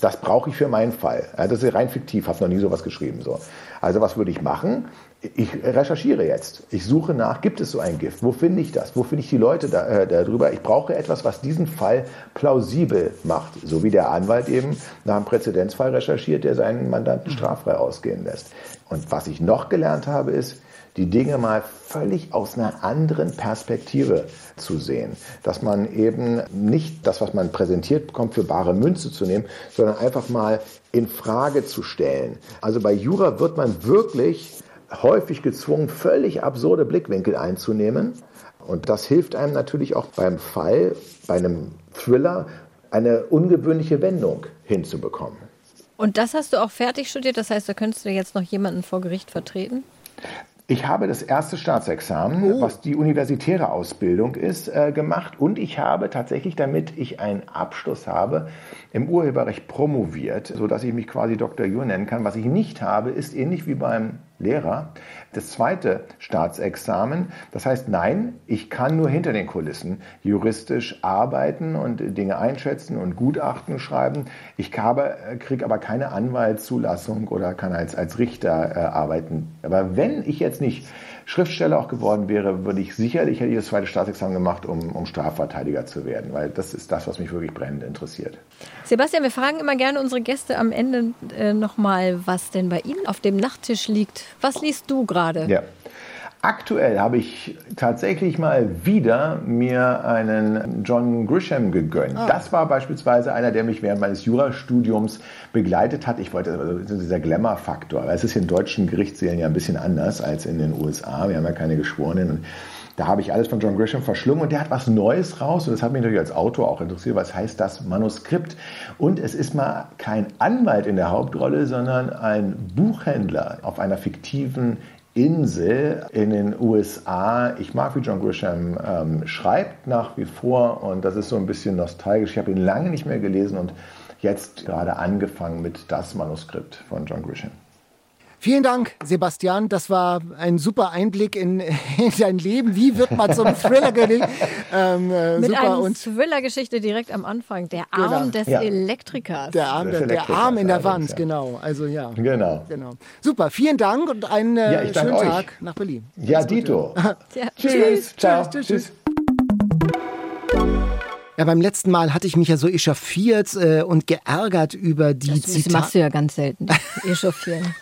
Das brauche ich für meinen Fall. das ist rein fiktiv, habe noch nie sowas geschrieben. So. Also was würde ich machen? Ich recherchiere jetzt. Ich suche nach, gibt es so ein Gift? Wo finde ich das? Wo finde ich die Leute da, äh, darüber? Ich brauche etwas, was diesen Fall plausibel macht. So wie der Anwalt eben nach einem Präzedenzfall recherchiert, der seinen Mandanten straffrei ausgehen lässt. Und was ich noch gelernt habe, ist, die Dinge mal völlig aus einer anderen Perspektive zu sehen. Dass man eben nicht das, was man präsentiert bekommt, für bare Münze zu nehmen, sondern einfach mal in Frage zu stellen. Also bei Jura wird man wirklich häufig gezwungen, völlig absurde Blickwinkel einzunehmen. Und das hilft einem natürlich auch beim Fall, bei einem Thriller, eine ungewöhnliche Wendung hinzubekommen. Und das hast du auch fertig studiert? Das heißt, da könntest du jetzt noch jemanden vor Gericht vertreten? Ich habe das erste Staatsexamen, oh. was die universitäre Ausbildung ist, äh, gemacht und ich habe tatsächlich, damit ich einen Abschluss habe, im Urheberrecht promoviert, sodass ich mich quasi Dr. Jur nennen kann. Was ich nicht habe, ist ähnlich wie beim Lehrer. Das zweite Staatsexamen. Das heißt, nein, ich kann nur hinter den Kulissen juristisch arbeiten und Dinge einschätzen und Gutachten schreiben. Ich kriege aber keine Anwaltszulassung oder kann als, als Richter äh, arbeiten. Aber wenn ich jetzt nicht Schriftsteller auch geworden wäre, würde ich sicherlich hätte ich das zweite Staatsexamen gemacht, um, um Strafverteidiger zu werden, weil das ist das, was mich wirklich brennend interessiert. Sebastian, wir fragen immer gerne unsere Gäste am Ende äh, nochmal, was denn bei Ihnen auf dem Nachttisch liegt. Was liest du gerade? Ja. Aktuell habe ich tatsächlich mal wieder mir einen John Grisham gegönnt. Ah. Das war beispielsweise einer, der mich während meines Jurastudiums begleitet hat. Ich wollte, also dieser Glamour-Faktor. Es ist in deutschen Gerichtssälen ja ein bisschen anders als in den USA. Wir haben ja keine Geschworenen. Da habe ich alles von John Grisham verschlungen und der hat was Neues raus und das hat mich natürlich als Autor auch interessiert. Was heißt das Manuskript? Und es ist mal kein Anwalt in der Hauptrolle, sondern ein Buchhändler auf einer fiktiven Insel in den USA. Ich mag, wie John Grisham ähm, schreibt nach wie vor und das ist so ein bisschen nostalgisch. Ich habe ihn lange nicht mehr gelesen und jetzt gerade angefangen mit das Manuskript von John Grisham. Vielen Dank, Sebastian. Das war ein super Einblick in, in dein Leben. Wie wird man zum Thriller ähm, äh, Mit super. einer Thriller-Geschichte direkt am Anfang. Der Arm genau. des ja. Elektrikers. Der Arm, der, der Arm in der Wand, ja. genau. Also ja. Genau. genau. Super, vielen Dank und einen äh, ja, schönen Tag nach Berlin. Ja, Dito. Tschüss. Ciao. Tschüss. Tschüss. Ja, beim letzten Mal hatte ich mich ja so echauffiert äh, und geärgert über die Zitate. Das machst du ja ganz selten. Echauffieren.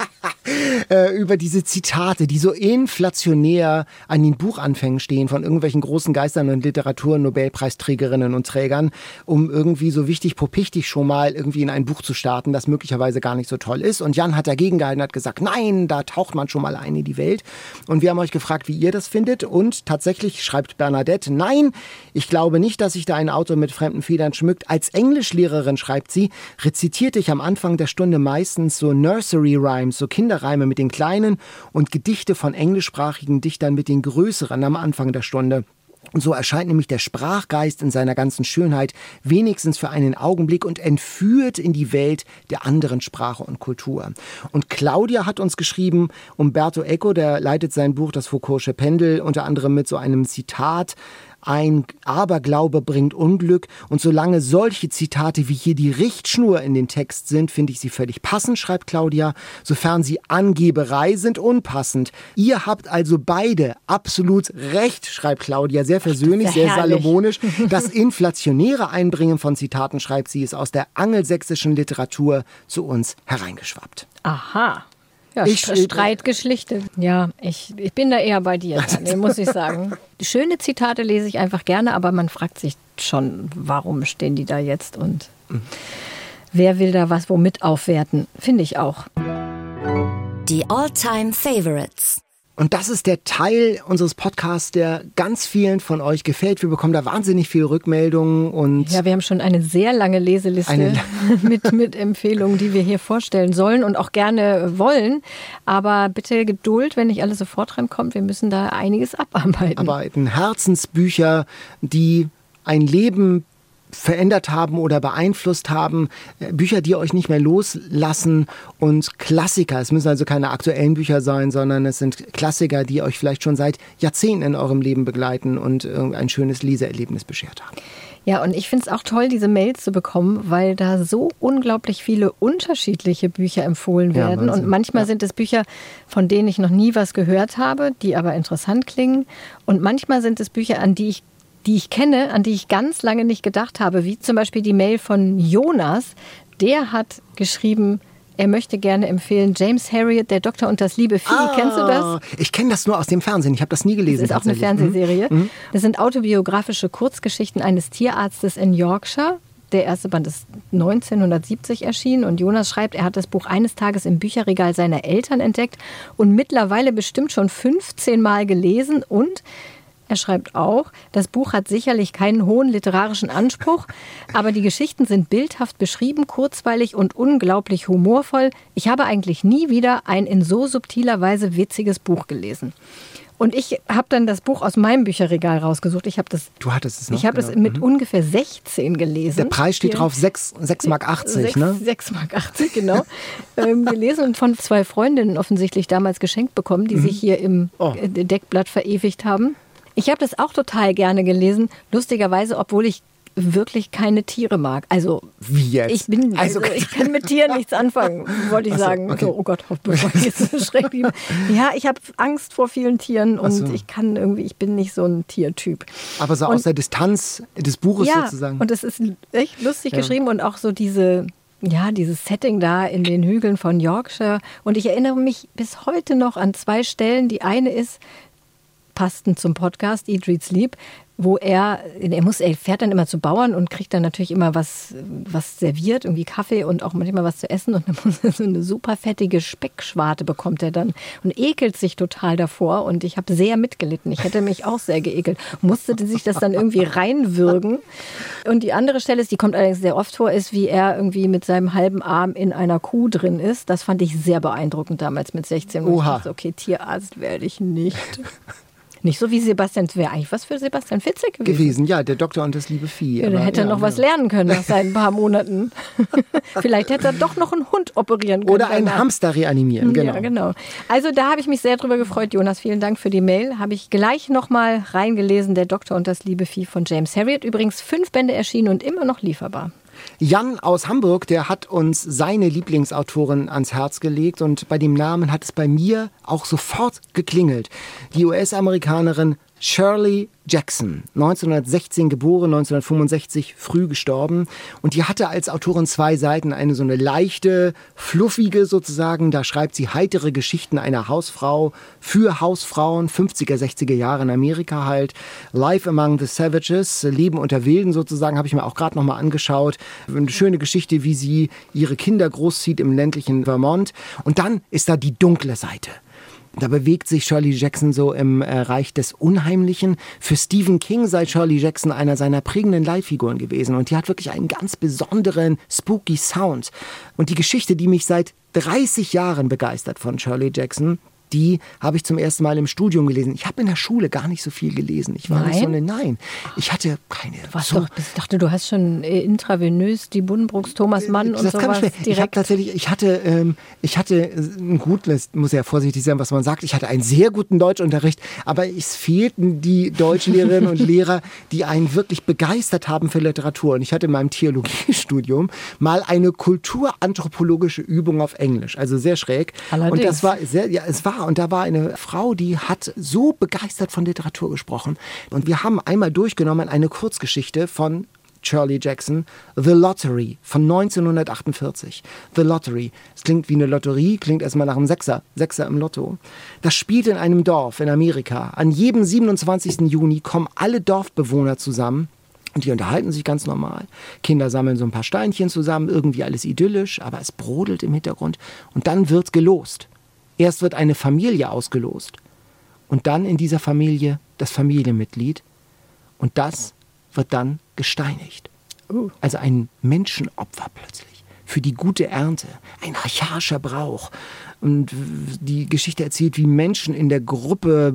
Äh, über diese Zitate, die so inflationär an den Buchanfängen stehen von irgendwelchen großen Geistern und Literatur-Nobelpreisträgerinnen und Trägern, um irgendwie so wichtig popichtig schon mal irgendwie in ein Buch zu starten, das möglicherweise gar nicht so toll ist. Und Jan hat dagegen gehalten, hat gesagt, nein, da taucht man schon mal ein in die Welt. Und wir haben euch gefragt, wie ihr das findet. Und tatsächlich schreibt Bernadette, nein, ich glaube nicht, dass sich da ein Autor mit fremden Federn schmückt. Als Englischlehrerin, schreibt sie, rezitierte ich am Anfang der Stunde meistens so Nursery Rhymes, so Kinderreime mit den kleinen und Gedichte von englischsprachigen Dichtern mit den größeren am Anfang der Stunde. Und so erscheint nämlich der Sprachgeist in seiner ganzen Schönheit wenigstens für einen Augenblick und entführt in die Welt der anderen Sprache und Kultur. Und Claudia hat uns geschrieben, Umberto Eco, der leitet sein Buch Das Foucault'sche Pendel unter anderem mit so einem Zitat ein Aberglaube bringt Unglück. Und solange solche Zitate wie hier die Richtschnur in den Text sind, finde ich sie völlig passend, schreibt Claudia. Sofern sie Angeberei sind, unpassend. Ihr habt also beide absolut recht, schreibt Claudia, sehr versöhnlich, sehr herrlich. salomonisch. Das inflationäre Einbringen von Zitaten, schreibt sie, ist aus der angelsächsischen Literatur zu uns hereingeschwappt. Aha. Ja, ich, Streit geschlichtet. Ja, ich, ich bin da eher bei dir, Daniel, muss ich sagen. Schöne Zitate lese ich einfach gerne, aber man fragt sich schon, warum stehen die da jetzt und mhm. wer will da was womit aufwerten? Finde ich auch. Die All-Time Favorites. Und das ist der Teil unseres Podcasts, der ganz vielen von euch gefällt. Wir bekommen da wahnsinnig viele Rückmeldungen und. Ja, wir haben schon eine sehr lange Leseliste mit, mit Empfehlungen, die wir hier vorstellen sollen und auch gerne wollen. Aber bitte Geduld, wenn nicht alles sofort reinkommt. Wir müssen da einiges abarbeiten. Arbeiten. Herzensbücher, die ein Leben verändert haben oder beeinflusst haben, äh, Bücher, die euch nicht mehr loslassen und Klassiker. Es müssen also keine aktuellen Bücher sein, sondern es sind Klassiker, die euch vielleicht schon seit Jahrzehnten in eurem Leben begleiten und ein schönes Leseerlebnis beschert haben. Ja, und ich finde es auch toll, diese Mails zu bekommen, weil da so unglaublich viele unterschiedliche Bücher empfohlen werden. Ja, und manchmal ja. sind es Bücher, von denen ich noch nie was gehört habe, die aber interessant klingen. Und manchmal sind es Bücher, an die ich die ich kenne, an die ich ganz lange nicht gedacht habe, wie zum Beispiel die Mail von Jonas. Der hat geschrieben, er möchte gerne empfehlen James Harriet, der Doktor und das liebe Vieh. Ah, Kennst du das? Ich kenne das nur aus dem Fernsehen. Ich habe das nie gelesen. Das ist auch eine Fernsehserie. Mhm. Das sind autobiografische Kurzgeschichten eines Tierarztes in Yorkshire. Der erste Band ist 1970 erschienen und Jonas schreibt, er hat das Buch eines Tages im Bücherregal seiner Eltern entdeckt und mittlerweile bestimmt schon 15 Mal gelesen und er schreibt auch, das Buch hat sicherlich keinen hohen literarischen Anspruch, aber die Geschichten sind bildhaft beschrieben, kurzweilig und unglaublich humorvoll. Ich habe eigentlich nie wieder ein in so subtiler Weise witziges Buch gelesen. Und ich habe dann das Buch aus meinem Bücherregal rausgesucht. Ich habe das. Du hattest es noch. Ich habe genau. es mit Mhm. ungefähr 16 gelesen. Der Preis steht Hier. drauf 6, 6 Mark 80, 6, ne? 6 Mark 80, genau. ähm, gelesen und von zwei Freundinnen offensichtlich damals geschenkt bekommen, die sich hier im Oh. Deckblatt verewigt haben. Ich habe das auch total gerne gelesen, lustigerweise, obwohl ich wirklich keine Tiere mag. Also Wie jetzt? ich bin, Also- also, ich kann mit Tieren nichts anfangen, wollte ich so, sagen. okay. So, oh Gott, bevor ich jetzt so schrecklich. Ja, ich habe Angst vor vielen Tieren und so. ich kann irgendwie, ich bin nicht so ein Tiertyp. Aber so Und- aus der Distanz des Buches ja, sozusagen. und es ist echt lustig Ja. geschrieben und auch so diese, ja, dieses Setting da in den Hügeln von Yorkshire. Und ich erinnere mich bis heute noch an zwei Stellen. Die eine ist, passten zum Podcast Eat, Read, Sleep, wo er, er muss, er fährt dann immer zu Bauern und kriegt dann natürlich immer was, was serviert, irgendwie Kaffee und auch manchmal was zu essen und dann muss er so eine super fettige Speckschwarte bekommt er dann und ekelt sich total davor und ich habe sehr mitgelitten. Ich hätte mich auch sehr geekelt. Musste sich das dann irgendwie reinwürgen. Und die andere Stelle ist, die kommt allerdings sehr oft vor, ist, wie er irgendwie mit seinem halben Arm in einer Kuh drin ist. Das fand ich sehr beeindruckend damals mit 16. Und ich Oha. dachte, okay, Tierarzt werde ich nicht. Nicht so wie Sebastian, wäre eigentlich was für Sebastian Fitzek gewesen. gewesen. Ja, der Doktor und das liebe Vieh. Ja, Aber, hätte ja, noch was ja. lernen können nach seinen paar Monaten. Vielleicht hätte er doch noch einen Hund operieren können. Oder einen danach. Hamster reanimieren, genau. Ja, genau. Also da habe ich mich sehr drüber gefreut, Jonas. Vielen Dank für die Mail. Habe ich gleich nochmal reingelesen, Der Doktor und das liebe Vieh von James Harriet. Übrigens fünf Bände erschienen und immer noch lieferbar. Jan aus Hamburg, der hat uns seine Lieblingsautorin ans Herz gelegt und bei dem Namen hat es bei mir auch sofort geklingelt. Die US-Amerikanerin Shirley Jackson, 1916 geboren, 1965 früh gestorben. Und die hatte als Autorin zwei Seiten. Eine so eine leichte, fluffige sozusagen. Da schreibt sie heitere Geschichten einer Hausfrau für Hausfrauen, 50er, 60er Jahre in Amerika halt. Life Among the Savages, Leben unter Wilden sozusagen, habe ich mir auch gerade nochmal angeschaut. Eine schöne Geschichte, wie sie ihre Kinder großzieht im ländlichen Vermont. Und dann ist da die dunkle Seite. Da bewegt sich Shirley Jackson so im äh, Reich des Unheimlichen. Für Stephen King sei Shirley Jackson einer seiner prägenden Leitfiguren gewesen. Und die hat wirklich einen ganz besonderen, spooky Sound. Und die Geschichte, die mich seit 30 Jahren begeistert von Shirley Jackson, die habe ich zum ersten Mal im Studium gelesen. Ich habe in der Schule gar nicht so viel gelesen. Ich war nicht so Nein? eine, nein. Ich hatte keine. Was so, doch, ich dachte, du hast schon äh, intravenös die Buddenbrooks, Thomas Mann und das kann sowas ich, mir- ich habe direkt. tatsächlich, ich hatte, ähm, ich hatte äh, ein gut, das muss ja vorsichtig sein, was man sagt. Ich hatte einen sehr guten Deutschunterricht, aber es fehlten die Deutschlehrerinnen und Lehrer, die einen wirklich begeistert haben für Literatur. Und ich hatte in meinem Theologiestudium mal eine kulturanthropologische Übung auf Englisch, also sehr schräg. Und Allerdings. das war sehr, ja, es war. Und da war eine Frau, die hat so begeistert von Literatur gesprochen. Und wir haben einmal durchgenommen eine Kurzgeschichte von Shirley Jackson, The Lottery von 1948. The Lottery. Es klingt wie eine Lotterie, klingt erstmal nach einem Sechser. Sechser im Lotto. Das spielt in einem Dorf in Amerika. An jedem 27. Juni kommen alle Dorfbewohner zusammen. Und die unterhalten sich ganz normal. Kinder sammeln so ein paar Steinchen zusammen, irgendwie alles idyllisch, aber es brodelt im Hintergrund. Und dann wird gelost. Erst wird eine Familie ausgelost. Und dann in dieser Familie das Familienmitglied. Und das wird dann gesteinigt. Also ein Menschenopfer plötzlich. Für die gute Ernte. Ein archaischer Brauch. Und die Geschichte erzählt, wie Menschen in der Gruppe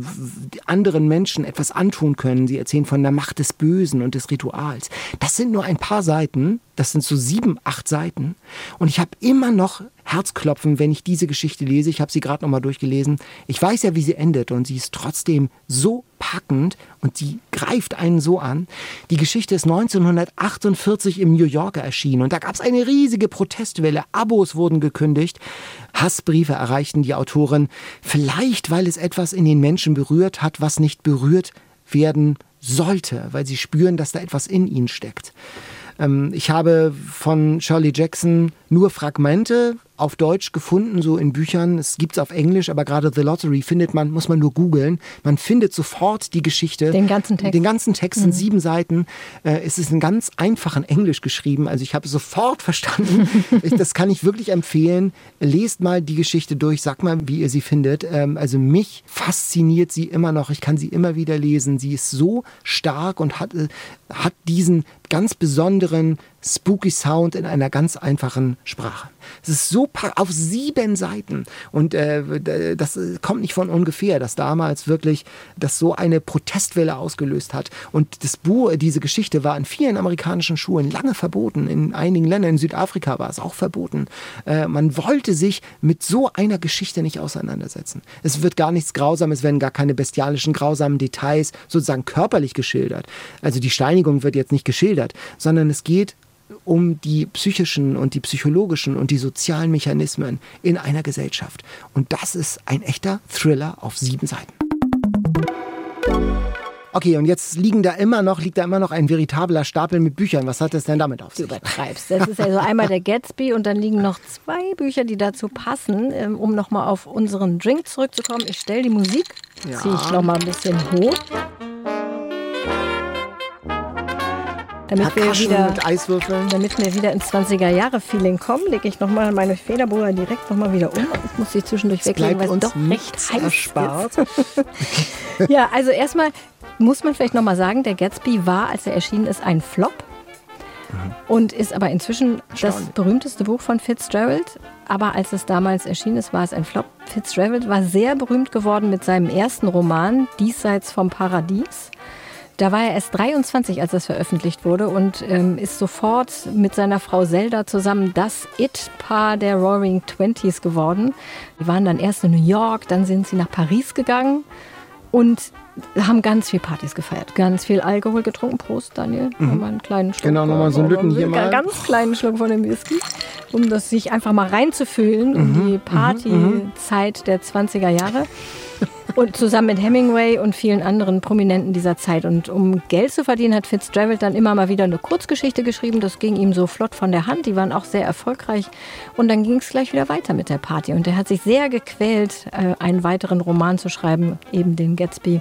anderen Menschen etwas antun können. Sie erzählen von der Macht des Bösen und des Rituals. Das sind nur ein paar Seiten. Das sind so sieben, acht Seiten. Und ich habe immer noch Herzklopfen, wenn ich diese Geschichte lese. Ich habe sie gerade nochmal durchgelesen. Ich weiß ja, wie sie endet und sie ist trotzdem so packend und sie greift einen so an. Die Geschichte ist 1948 im New Yorker erschienen und da gab es eine riesige Protestwelle. Abos wurden gekündigt. Hassbriefe erreichten die Autorin. Vielleicht, weil es etwas in den Menschen berührt hat, was nicht berührt werden sollte, weil sie spüren, dass da etwas in ihnen steckt. Ähm, ich habe von Shirley Jackson nur Fragmente auf Deutsch gefunden, so in Büchern. Es gibt es auf Englisch, aber gerade The Lottery findet man, muss man nur googeln. Man findet sofort die Geschichte. Den ganzen Text. Den ganzen Text sind sieben Seiten. Äh, es ist in ganz einfachen Englisch geschrieben. Also ich habe es sofort verstanden. das kann ich wirklich empfehlen. Lest mal die Geschichte durch. Sag mal, wie ihr sie findet. Ähm, also mich fasziniert sie immer noch. Ich kann sie immer wieder lesen. Sie ist so stark und hat, äh, hat diesen ganz besonderen spooky Sound in einer ganz einfachen Sprache. Es ist so auf sieben Seiten. Und äh, das kommt nicht von ungefähr, dass damals wirklich das so eine Protestwelle ausgelöst hat. Und das Buch, diese Geschichte war in vielen amerikanischen Schulen lange verboten. In einigen Ländern, in Südafrika war es auch verboten. Äh, man wollte sich mit so einer Geschichte nicht auseinandersetzen. Es wird gar nichts Grausames, wenn gar keine bestialischen, grausamen Details sozusagen körperlich geschildert. Also die Steinigung wird jetzt nicht geschildert, sondern es geht um die psychischen und die psychologischen und die sozialen Mechanismen in einer Gesellschaft. Und das ist ein echter Thriller auf sieben Seiten. Okay, und jetzt liegen da immer noch, liegt da immer noch ein veritabler Stapel mit Büchern. Was hat das denn damit auf sich? Du übertreibst. Das ist also einmal der Gatsby und dann liegen noch zwei Bücher, die dazu passen, ähm, um nochmal auf unseren Drink zurückzukommen. Ich stelle die Musik, ja. ziehe ich nochmal ein bisschen hoch. Damit wir, wieder, mit Eiswürfeln. damit wir wieder ins 20er-Jahre-Feeling kommen, lege ich nochmal meine Federbohrer direkt nochmal wieder um. Ich muss sie zwischendurch weglegen, weil es doch recht heiß erspart. ist. ja, also erstmal muss man vielleicht nochmal sagen, der Gatsby war, als er erschienen ist, ein Flop. Mhm. Und ist aber inzwischen das berühmteste Buch von Fitzgerald. Aber als es damals erschienen ist, war es ein Flop. Fitzgerald war sehr berühmt geworden mit seinem ersten Roman, Diesseits vom Paradies. Da war er erst 23, als das veröffentlicht wurde und ähm, ist sofort mit seiner Frau Zelda zusammen das It-Paar der Roaring Twenties geworden. Die waren dann erst in New York, dann sind sie nach Paris gegangen und haben ganz viel Partys gefeiert, ganz viel Alkohol getrunken. Prost, Daniel. Mhm. Nochmal einen kleinen Schluck. Genau, nochmal so einen Lütten hier mal. Ganz kleinen Schluck von dem Whisky, um das sich einfach mal reinzufühlen mhm. in die mhm. Partyzeit der 20er Jahre. Und zusammen mit Hemingway und vielen anderen Prominenten dieser Zeit. Und um Geld zu verdienen, hat Fitzgerald dann immer mal wieder eine Kurzgeschichte geschrieben. Das ging ihm so flott von der Hand. Die waren auch sehr erfolgreich. Und dann ging es gleich wieder weiter mit der Party. Und er hat sich sehr gequält, äh, einen weiteren Roman zu schreiben, eben den Gatsby.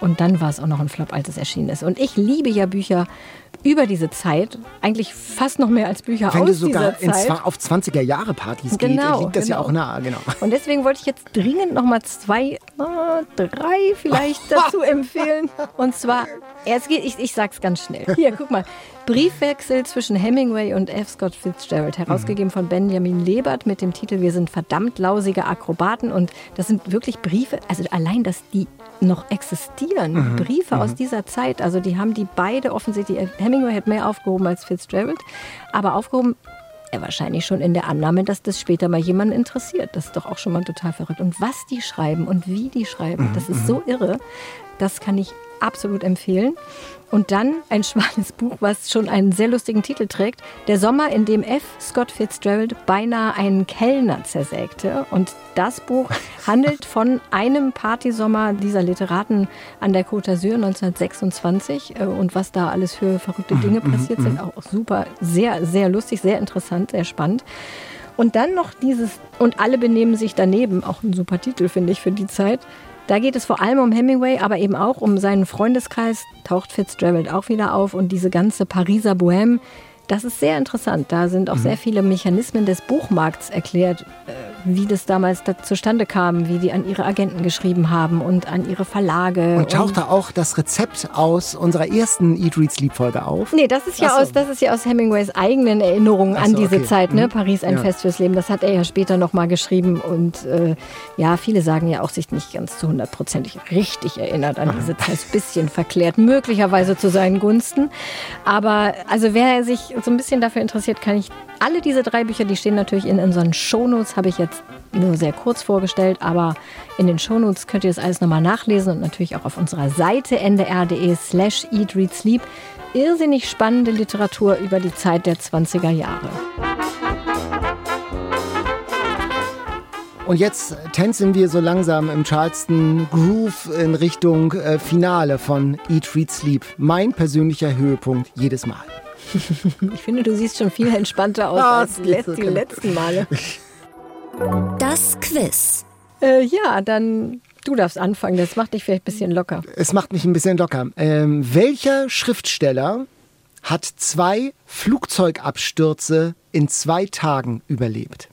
Und dann war es auch noch ein Flop, als es erschienen ist. Und ich liebe ja Bücher über diese Zeit, eigentlich fast noch mehr als Bücher Wenn aus du sogar dieser Zeit. auf 20er Jahre Partys genau, geht, liegt das genau. ja auch nahe. Genau. Und deswegen wollte ich jetzt dringend noch mal zwei, äh, drei vielleicht dazu empfehlen. Und zwar, es geht, ich, ich sag's ganz schnell. Hier, guck mal. Briefwechsel zwischen Hemingway und F. Scott Fitzgerald, herausgegeben mhm. von Benjamin Lebert mit dem Titel Wir sind verdammt lausige Akrobaten. Und das sind wirklich Briefe, also allein, dass die noch existieren, mhm. Briefe mhm. aus dieser Zeit. Also die haben die beide offensichtlich, Hemingway hat mehr aufgehoben als Fitzgerald, aber aufgehoben er wahrscheinlich schon in der Annahme, dass das später mal jemanden interessiert. Das ist doch auch schon mal total verrückt. Und was die schreiben und wie die schreiben, das ist so mhm. irre. Das kann ich absolut empfehlen. Und dann ein schwanes Buch, was schon einen sehr lustigen Titel trägt. Der Sommer, in dem F. Scott Fitzgerald beinahe einen Kellner zersägte. Und das Buch handelt von einem Partysommer dieser Literaten an der Côte d'Azur 1926 äh, und was da alles für verrückte mhm, Dinge mhm, passiert sind. Auch super, sehr, sehr lustig, sehr interessant, sehr spannend. Und dann noch dieses, und alle benehmen sich daneben, auch ein super Titel, finde ich, für die Zeit. Da geht es vor allem um Hemingway, aber eben auch um seinen Freundeskreis, taucht Fitzgerald auch wieder auf und diese ganze Pariser Bohème, das ist sehr interessant. Da sind auch mhm. sehr viele Mechanismen des Buchmarkts erklärt, äh, wie das damals da zustande kam, wie die an ihre Agenten geschrieben haben und an ihre Verlage. Und taucht da auch das Rezept aus unserer ersten Eat, Read, Sleep Folge auf? Nee, das ist ja, so. aus, das ist ja aus Hemingways eigenen Erinnerungen so, an diese okay. Zeit. Ne? Mhm. Paris, ein ja. Fest fürs Leben. Das hat er ja später nochmal geschrieben. Und äh, ja, viele sagen ja auch, sich nicht ganz zu hundertprozentig richtig erinnert an diese Zeit. Ein bisschen verklärt, möglicherweise zu seinen Gunsten. Aber also wer sich so ein bisschen dafür interessiert, kann ich alle diese drei Bücher, die stehen natürlich in unseren Shownotes, habe ich jetzt nur sehr kurz vorgestellt, aber in den Shownotes könnt ihr das alles nochmal nachlesen und natürlich auch auf unserer Seite ndr.de slash eat, read, sleep. Irrsinnig spannende Literatur über die Zeit der 20er Jahre. Und jetzt tänzen wir so langsam im Charleston Groove in Richtung äh, Finale von Eat, Read, Sleep. Mein persönlicher Höhepunkt jedes Mal. Ich finde, du siehst schon viel entspannter aus ah, als die, letzten, die letzten Male. Das Quiz. Äh, ja, dann du darfst anfangen. Das macht dich vielleicht ein bisschen locker. Es macht mich ein bisschen locker. Ähm, welcher Schriftsteller hat zwei Flugzeugabstürze in zwei Tagen überlebt?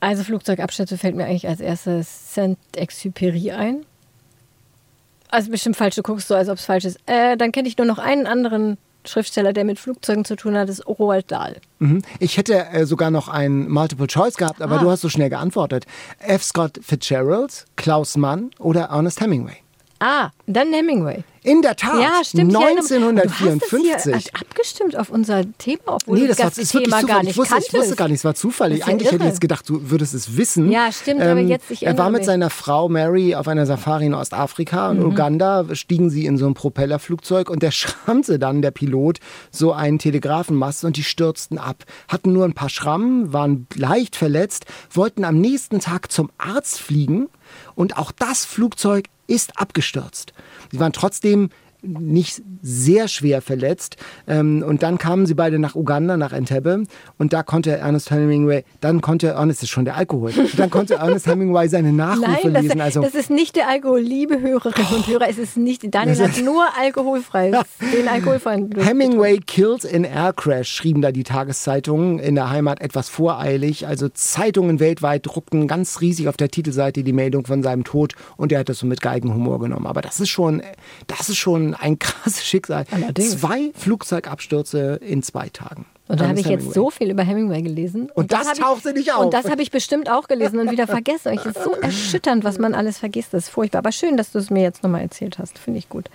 Also Flugzeugabstürze fällt mir eigentlich als erstes Saint-Exupéry ein. Also bestimmt falsch, du guckst so, als ob es falsch ist. Äh, dann kenne ich nur noch einen anderen Schriftsteller, der mit Flugzeugen zu tun hat, ist Roald Dahl. Mhm. Ich hätte äh, sogar noch ein Multiple Choice gehabt, aber Ah. du hast so schnell geantwortet. F. Scott Fitzgerald, Klaus Mann oder Ernest Hemingway? Ah, dann Hemingway. In der Tat. Ja, stimmt. ich erinnere mich. Du hast 1954. es hier abgestimmt auf unser Thema, obwohl Nee, das, das, war, ist wirklich Thema gar nicht Ich wusste, ich wusste gar nicht, es war zufällig. Das ist Eigentlich hätte ich irre. jetzt gedacht, du würdest es wissen. Ja, stimmt, aber jetzt, ich Er war mit mich. seiner Frau Mary auf einer Safari in Ostafrika Mhm. und Uganda stiegen sie in so ein Propellerflugzeug und der schrammte dann, der Pilot, so einen Telegrafenmast und die stürzten ab. Hatten nur ein paar Schrammen, waren leicht verletzt, wollten am nächsten Tag zum Arzt fliegen und auch das Flugzeug ist abgestürzt. Sie waren trotzdem nicht sehr schwer verletzt. Ähm, und dann kamen sie beide nach Uganda, nach Entebbe. Und da konnte Ernest Hemingway, dann konnte Ernest, ist schon der Alkohol, dann konnte Ernest Hemingway seine Nachrufe Nein, das, lesen. Also, das ist nicht der Alkohol, liebe Hörerinnen und Hörer. Es ist nicht, Daniel hat nur alkoholfrei, den alkoholfreien. Hemingway killed in Air Crash, schrieben da die Tageszeitungen in der Heimat etwas voreilig. Also Zeitungen weltweit druckten ganz riesig auf der Titelseite die Meldung von seinem Tod und er hat das so mit Geigenhumor genommen. Aber das ist schon, das ist schon ein krasses Schicksal. Allerdings. Zwei Flugzeugabstürze in zwei Tagen. Und da habe ich jetzt Hemingway. so viel über Hemingway gelesen. Und das hab ich- tauchte nicht auf. Und das habe ich bestimmt auch gelesen und wieder vergessen. Es ist so erschütternd, was man alles vergisst. Das ist furchtbar. Aber schön, dass du es mir jetzt nochmal erzählt hast. Finde ich gut.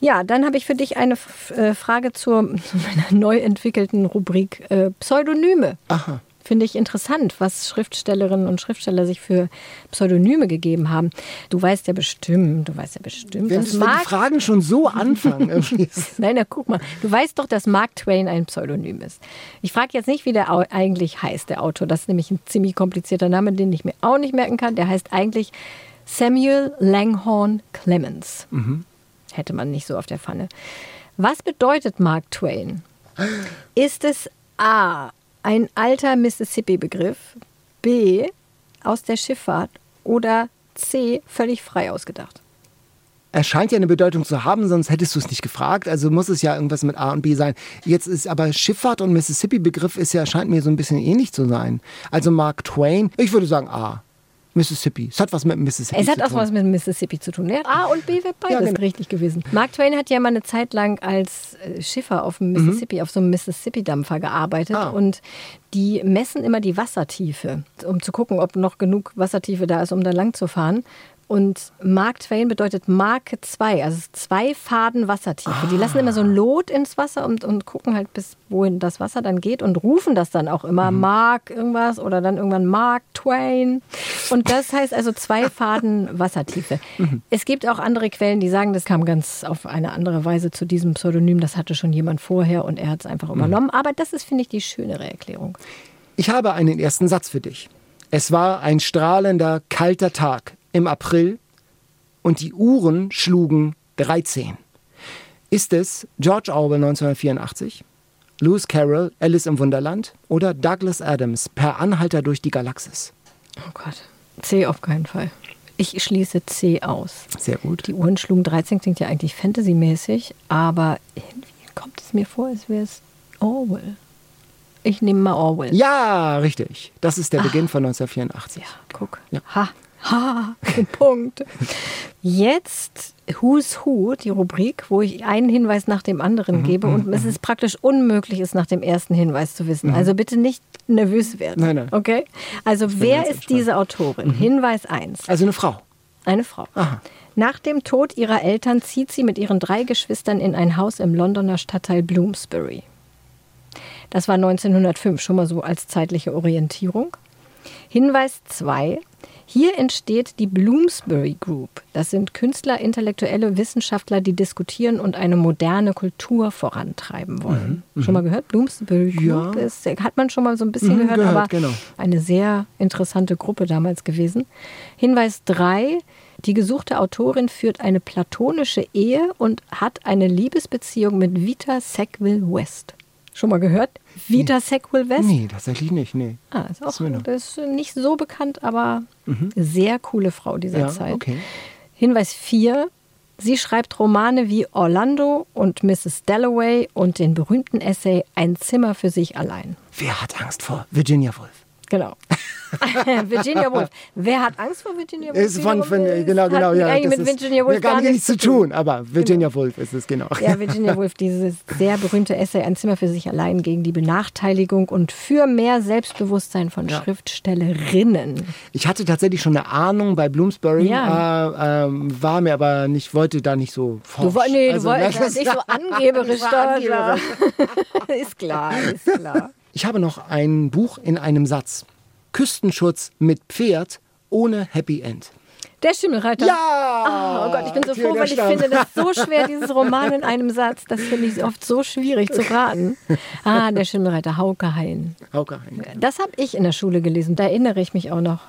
Ja, dann habe ich für dich eine äh, Frage zur zu meiner neu entwickelten Rubrik äh, Pseudonyme. Aha. Finde ich interessant, was Schriftstellerinnen und Schriftsteller sich für Pseudonyme gegeben haben. Du weißt ja bestimmt, du weißt ja bestimmt, Wenn, dass wenn die Mark Fragen schon so anfangen, Nein, na guck mal. Du weißt doch, dass Mark Twain ein Pseudonym ist. Ich frage jetzt nicht, wie der au- eigentlich heißt, der Autor. Das ist nämlich ein ziemlich komplizierter Name, den ich mir auch nicht merken kann. Der heißt eigentlich Samuel Langhorne Clemens. Hätte man nicht so auf der Pfanne. Was bedeutet Mark Twain? Ist es A. ein alter Mississippi-Begriff, B. aus der Schifffahrt oder C. völlig frei ausgedacht? Er scheint ja eine Bedeutung zu haben, sonst hättest du es nicht gefragt. Also muss es ja irgendwas mit A und B sein. Jetzt ist aber Schifffahrt und Mississippi-Begriff ist ja, scheint mir so ein bisschen ähnlich zu sein. Also Mark Twain, ich würde sagen A. Mississippi. Es hat was mit Mississippi Es hat zu auch tun. was mit Mississippi zu tun. Ja, A und B wäre beides Ja, genau. richtig gewesen. Mark Twain hat ja mal eine Zeit lang als äh, Schiffer auf dem Mississippi, auf so einem Mississippi-Dampfer gearbeitet. Mhm. Ah. Und die messen immer die Wassertiefe, um zu gucken, ob noch genug Wassertiefe da ist, um da lang zu fahren. Und Mark Twain bedeutet Marke 2, also zwei Faden Wassertiefe. Die lassen immer so ein Lot ins Wasser und, und gucken halt, bis wohin das Wasser dann geht und rufen das dann auch immer Mark irgendwas oder dann irgendwann Mark Twain. Und das heißt also zwei Faden Wassertiefe. Es gibt auch andere Quellen, die sagen, das kam ganz auf eine andere Weise zu diesem Pseudonym. Das hatte schon jemand vorher und er hat es einfach übernommen. Aber das ist, finde ich, die schönere Erklärung. Ich habe einen ersten Satz für dich. Es war ein strahlender, kalter Tag im April und die Uhren schlugen 13. Ist es George Orwell 1984, Lewis Carroll, Alice im Wunderland oder Douglas Adams, Per Anhalter durch die Galaxis? Oh Gott. C auf keinen Fall. Ich schließe C aus. Sehr gut. Die Uhren schlugen 13, klingt ja eigentlich Fantasy-mäßig, aber irgendwie kommt es mir vor, als wäre es Orwell. Ich nehme mal Orwell. Ja, richtig. Das ist der Beginn von 1984. Ja, guck. Ja. Ha, ha, Punkt. Jetzt Who's Who, die Rubrik, wo ich einen Hinweis nach dem anderen gebe und es ist praktisch unmöglich, es nach dem ersten Hinweis zu wissen. Also bitte nicht nervös werden. Nein, nein. Okay? Also wer ist diese Autorin? Hinweis 1. Also eine Frau. Eine Frau. Nach dem Tod ihrer Eltern zieht sie mit ihren drei Geschwistern in ein Haus im Londoner Stadtteil Bloomsbury. Das war 1905, schon mal so als zeitliche Orientierung. Hinweis 2. Hier entsteht die Bloomsbury Group. Das sind Künstler, Intellektuelle, Wissenschaftler, die diskutieren und eine moderne Kultur vorantreiben wollen. Schon mal gehört? Bloomsbury Group Ja. ist, hat man schon mal so ein bisschen Mhm, gehört, gehört, aber genau. eine sehr interessante Gruppe damals gewesen. Hinweis 3. Die gesuchte Autorin führt eine platonische Ehe und hat eine Liebesbeziehung mit Vita Sackville West. Schon mal gehört? Vita Sackville West? Nee, tatsächlich nicht. Nee. Ah, ist auch ist das ist nicht so bekannt, aber sehr coole Frau dieser Ja, Zeit. okay. Hinweis 4. Sie schreibt Romane wie Orlando und Mrs. Dalloway und den berühmten Essay Ein Zimmer für sich allein. Wer hat Angst vor Virginia Woolf? Genau. Virginia Woolf. Wer hat Angst vor Virginia Woolf? Ist von, von, genau, genau, ja. Eigentlich das mit Virginia Woolf hat gar nichts zu tun, aber Virginia Woolf ist es, genau. Ja, Virginia Woolf, dieses sehr berühmte Essay Ein Zimmer für sich allein gegen die Benachteiligung und für mehr Selbstbewusstsein von Ja. Schriftstellerinnen. Ich hatte tatsächlich schon eine Ahnung bei Bloomsbury, Ja. äh, ähm, war mir aber nicht, wollte da nicht so forsch. Du, nee, du Also, wolltest das- nicht so angeberisch. da. ist klar, ist klar. Ich habe noch ein Buch in einem Satz. Küstenschutz mit Pferd ohne Happy End. Der Schimmelreiter. Ja! Ah, oh Gott, ich bin so froh, weil ich Stamm. finde das so schwer, dieses Roman in einem Satz. Das finde ich oft so schwierig zu raten. Ah, der Schimmelreiter, Hauke Hein. Hauke Hein. Das habe ich in der Schule gelesen. Da erinnere ich mich auch noch.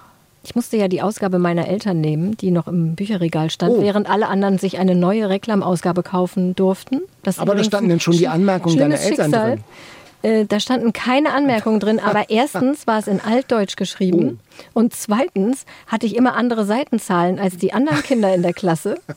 Ich musste ja die Ausgabe meiner Eltern nehmen, die noch im Bücherregal stand, Oh. während alle anderen sich eine neue Reklamausgabe kaufen durften. Das Aber da standen denn schon die Anmerkungen deiner Eltern Schicksal. drin? Äh, Da standen keine Anmerkungen drin, aber erstens war es in Altdeutsch geschrieben und zweitens hatte ich immer andere Seitenzahlen als die anderen Kinder in der Klasse.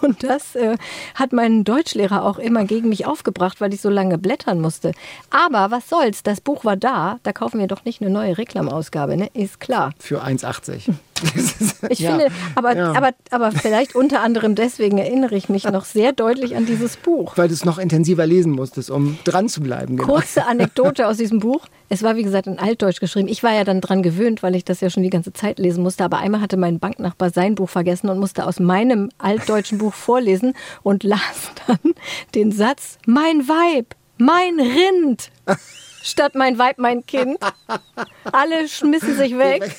Und das äh, hat mein Deutschlehrer auch immer gegen mich aufgebracht, weil ich so lange blättern musste. Aber was soll's, das Buch war da, da kaufen wir doch nicht eine neue Reklamausgabe, ne? Ist klar. Für 1,80. Ich Ja. finde, aber, Ja. aber, aber vielleicht unter anderem deswegen erinnere ich mich noch sehr deutlich an dieses Buch. Weil du es noch intensiver lesen musstest, um dran zu bleiben. Genau. Kurze Anekdote aus diesem Buch. Es war, wie gesagt, in Altdeutsch geschrieben. Ich war ja dann dran gewöhnt, weil ich das ja schon die ganze Zeit lesen musste. Aber einmal hatte mein Banknachbar sein Buch vergessen und musste aus meinem altdeutschen Buch vorlesen und las dann den Satz, mein Weib, mein Rind. Statt mein Weib, mein Kind. Alle schmissen sich weg.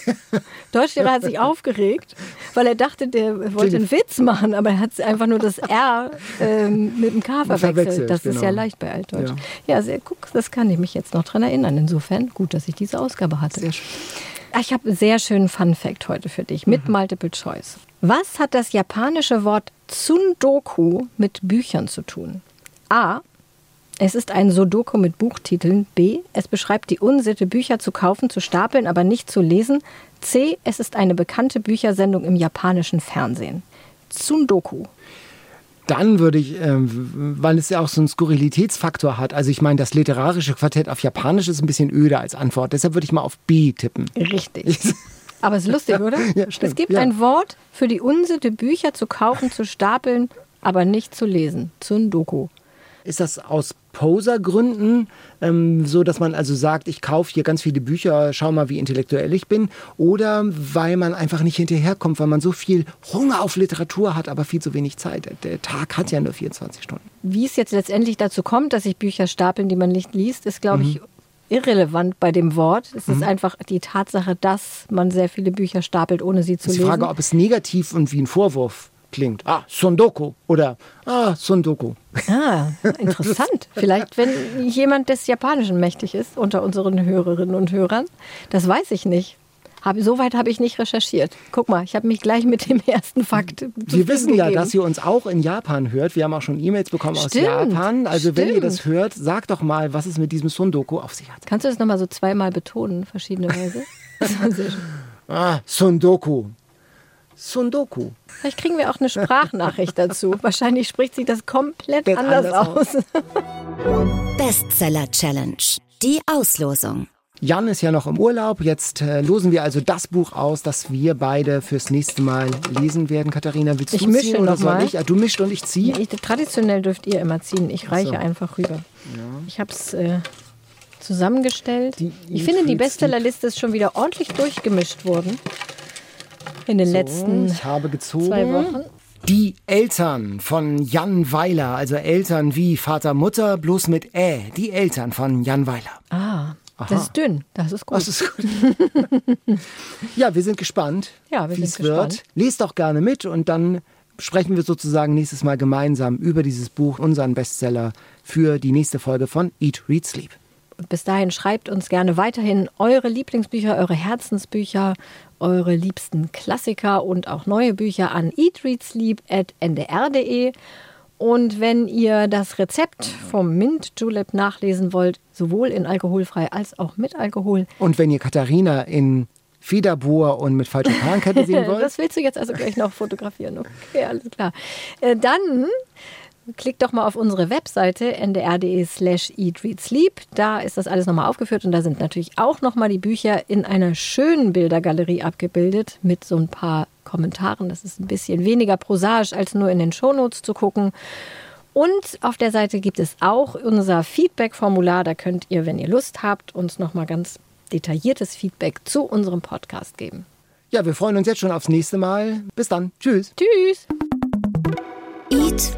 Deutschlehrer hat sich aufgeregt, weil er dachte, der wollte einen Witz machen, aber er hat einfach nur das R ähm, mit dem K verwechselt. Das ist genau. ja leicht bei Altdeutsch. Ja. Ja, sehr, guck, das kann ich mich jetzt noch dran erinnern. Insofern gut, dass ich diese Ausgabe hatte. Sehr schön. Ah, Ich habe einen sehr schönen Fun Fact heute für dich mit Multiple Choice. Was hat das japanische Wort Tsundoku mit Büchern zu tun? A. Es ist ein Sudoku mit Buchtiteln. B. Es beschreibt die Unsitte, Bücher zu kaufen, zu stapeln, aber nicht zu lesen. C. Es ist eine bekannte Büchersendung im japanischen Fernsehen. Tsundoku. Dann würde ich, ähm, weil es ja auch so einen Skurrilitätsfaktor hat, also ich meine, das literarische Quartett auf Japanisch ist ein bisschen öde als Antwort, deshalb würde ich mal auf B tippen. Richtig. Aber es ist lustig, oder? Ja, es gibt ja. ein Wort für die Unsitte, Bücher zu kaufen, zu stapeln, aber nicht zu lesen. Tsundoku. Ist das aus Poser-Gründen, ähm, so dass man also sagt, ich kaufe hier ganz viele Bücher, schau mal, wie intellektuell ich bin? Oder weil man einfach nicht hinterherkommt, weil man so viel Hunger auf Literatur hat, aber viel zu wenig Zeit? Der- Tag hat ja nur 24 Stunden. Wie es jetzt letztendlich dazu kommt, dass sich Bücher stapeln, die man nicht liest, ist, glaube Mhm. ich, irrelevant bei dem Wort. Es ist einfach die Tatsache, dass man sehr viele Bücher stapelt, ohne sie zu lesen. Frage, ob es negativ und wie ein Vorwurf klingt. Ah, Sondoku oder ah, Sondoku. Ah, interessant. Vielleicht, wenn jemand des Japanischen mächtig ist unter unseren Hörerinnen und Hörern. Das weiß ich nicht. Hab, Soweit habe ich nicht recherchiert. Guck mal, ich habe mich gleich mit dem ersten Fakt. Wir wissen ja, dass ihr uns auch in Japan hört. Wir haben auch schon E-Mails bekommen aus Stimmt, Japan. Also wenn ihr stimmt. das hört, sagt doch mal, was es mit diesem Sondoku auf sich hat. Kannst du das nochmal so zweimal betonen, verschiedene Weise? Das war sehr schön. Ah, Sondoku. Sondoku. Vielleicht kriegen wir auch eine Sprachnachricht dazu. Wahrscheinlich spricht sich das komplett anders, anders aus. Bestseller Challenge. Die Auslosung. Jan ist ja noch im Urlaub. Jetzt äh, losen wir also das Buch aus, das wir beide fürs nächste Mal lesen werden. Katharina, willst Ich du mische ziehen oder soll mal. ich? Ah, du mischt und ich ziehe. Ich, traditionell dürft ihr immer ziehen. Ich reiche so. einfach rüber. Ich habe es äh, zusammengestellt. Die ich finde, die Bestsellerliste ist schon wieder ordentlich durchgemischt worden. In den letzten ich habe gezogen. zwei Wochen. Die Eltern von Jan Weiler, also Eltern wie Vater, Mutter, bloß mit Ä. Die Eltern von Jan Weiler. Ah, das ist dünn. Das ist gut. Das ist gut. ja, wir sind gespannt, Ja, wir wie sind es wird. Lest doch gerne mit und dann sprechen wir sozusagen nächstes Mal gemeinsam über dieses Buch, unseren Bestseller, für die nächste Folge von Eat, Read, Sleep. Bis dahin schreibt uns gerne weiterhin eure Lieblingsbücher, eure Herzensbücher, eure liebsten Klassiker und auch neue Bücher an eatreadsleep.ndr.de. Und wenn ihr das Rezept vom Mint Julep nachlesen wollt, sowohl in alkoholfrei als auch mit Alkohol, Und wenn ihr Katharina in Federbohr und mit falscher Perlenkette sehen wollt, das willst du jetzt also gleich noch fotografieren. Okay, alles klar. Äh, Dann klickt doch mal auf unsere Webseite ndr.de slash eatreadsleep. Da ist das alles nochmal aufgeführt und da sind natürlich auch nochmal die Bücher in einer schönen Bildergalerie abgebildet mit so ein paar Kommentaren. Das ist ein bisschen weniger prosaisch als nur in den Shownotes zu gucken. Und auf der Seite gibt es auch unser Feedback-Formular. Da könnt ihr, wenn ihr Lust habt, uns nochmal ganz detailliertes Feedback zu unserem Podcast geben. Ja, wir freuen uns jetzt schon aufs nächste Mal. Bis dann. Tschüss. Tschüss. Eat,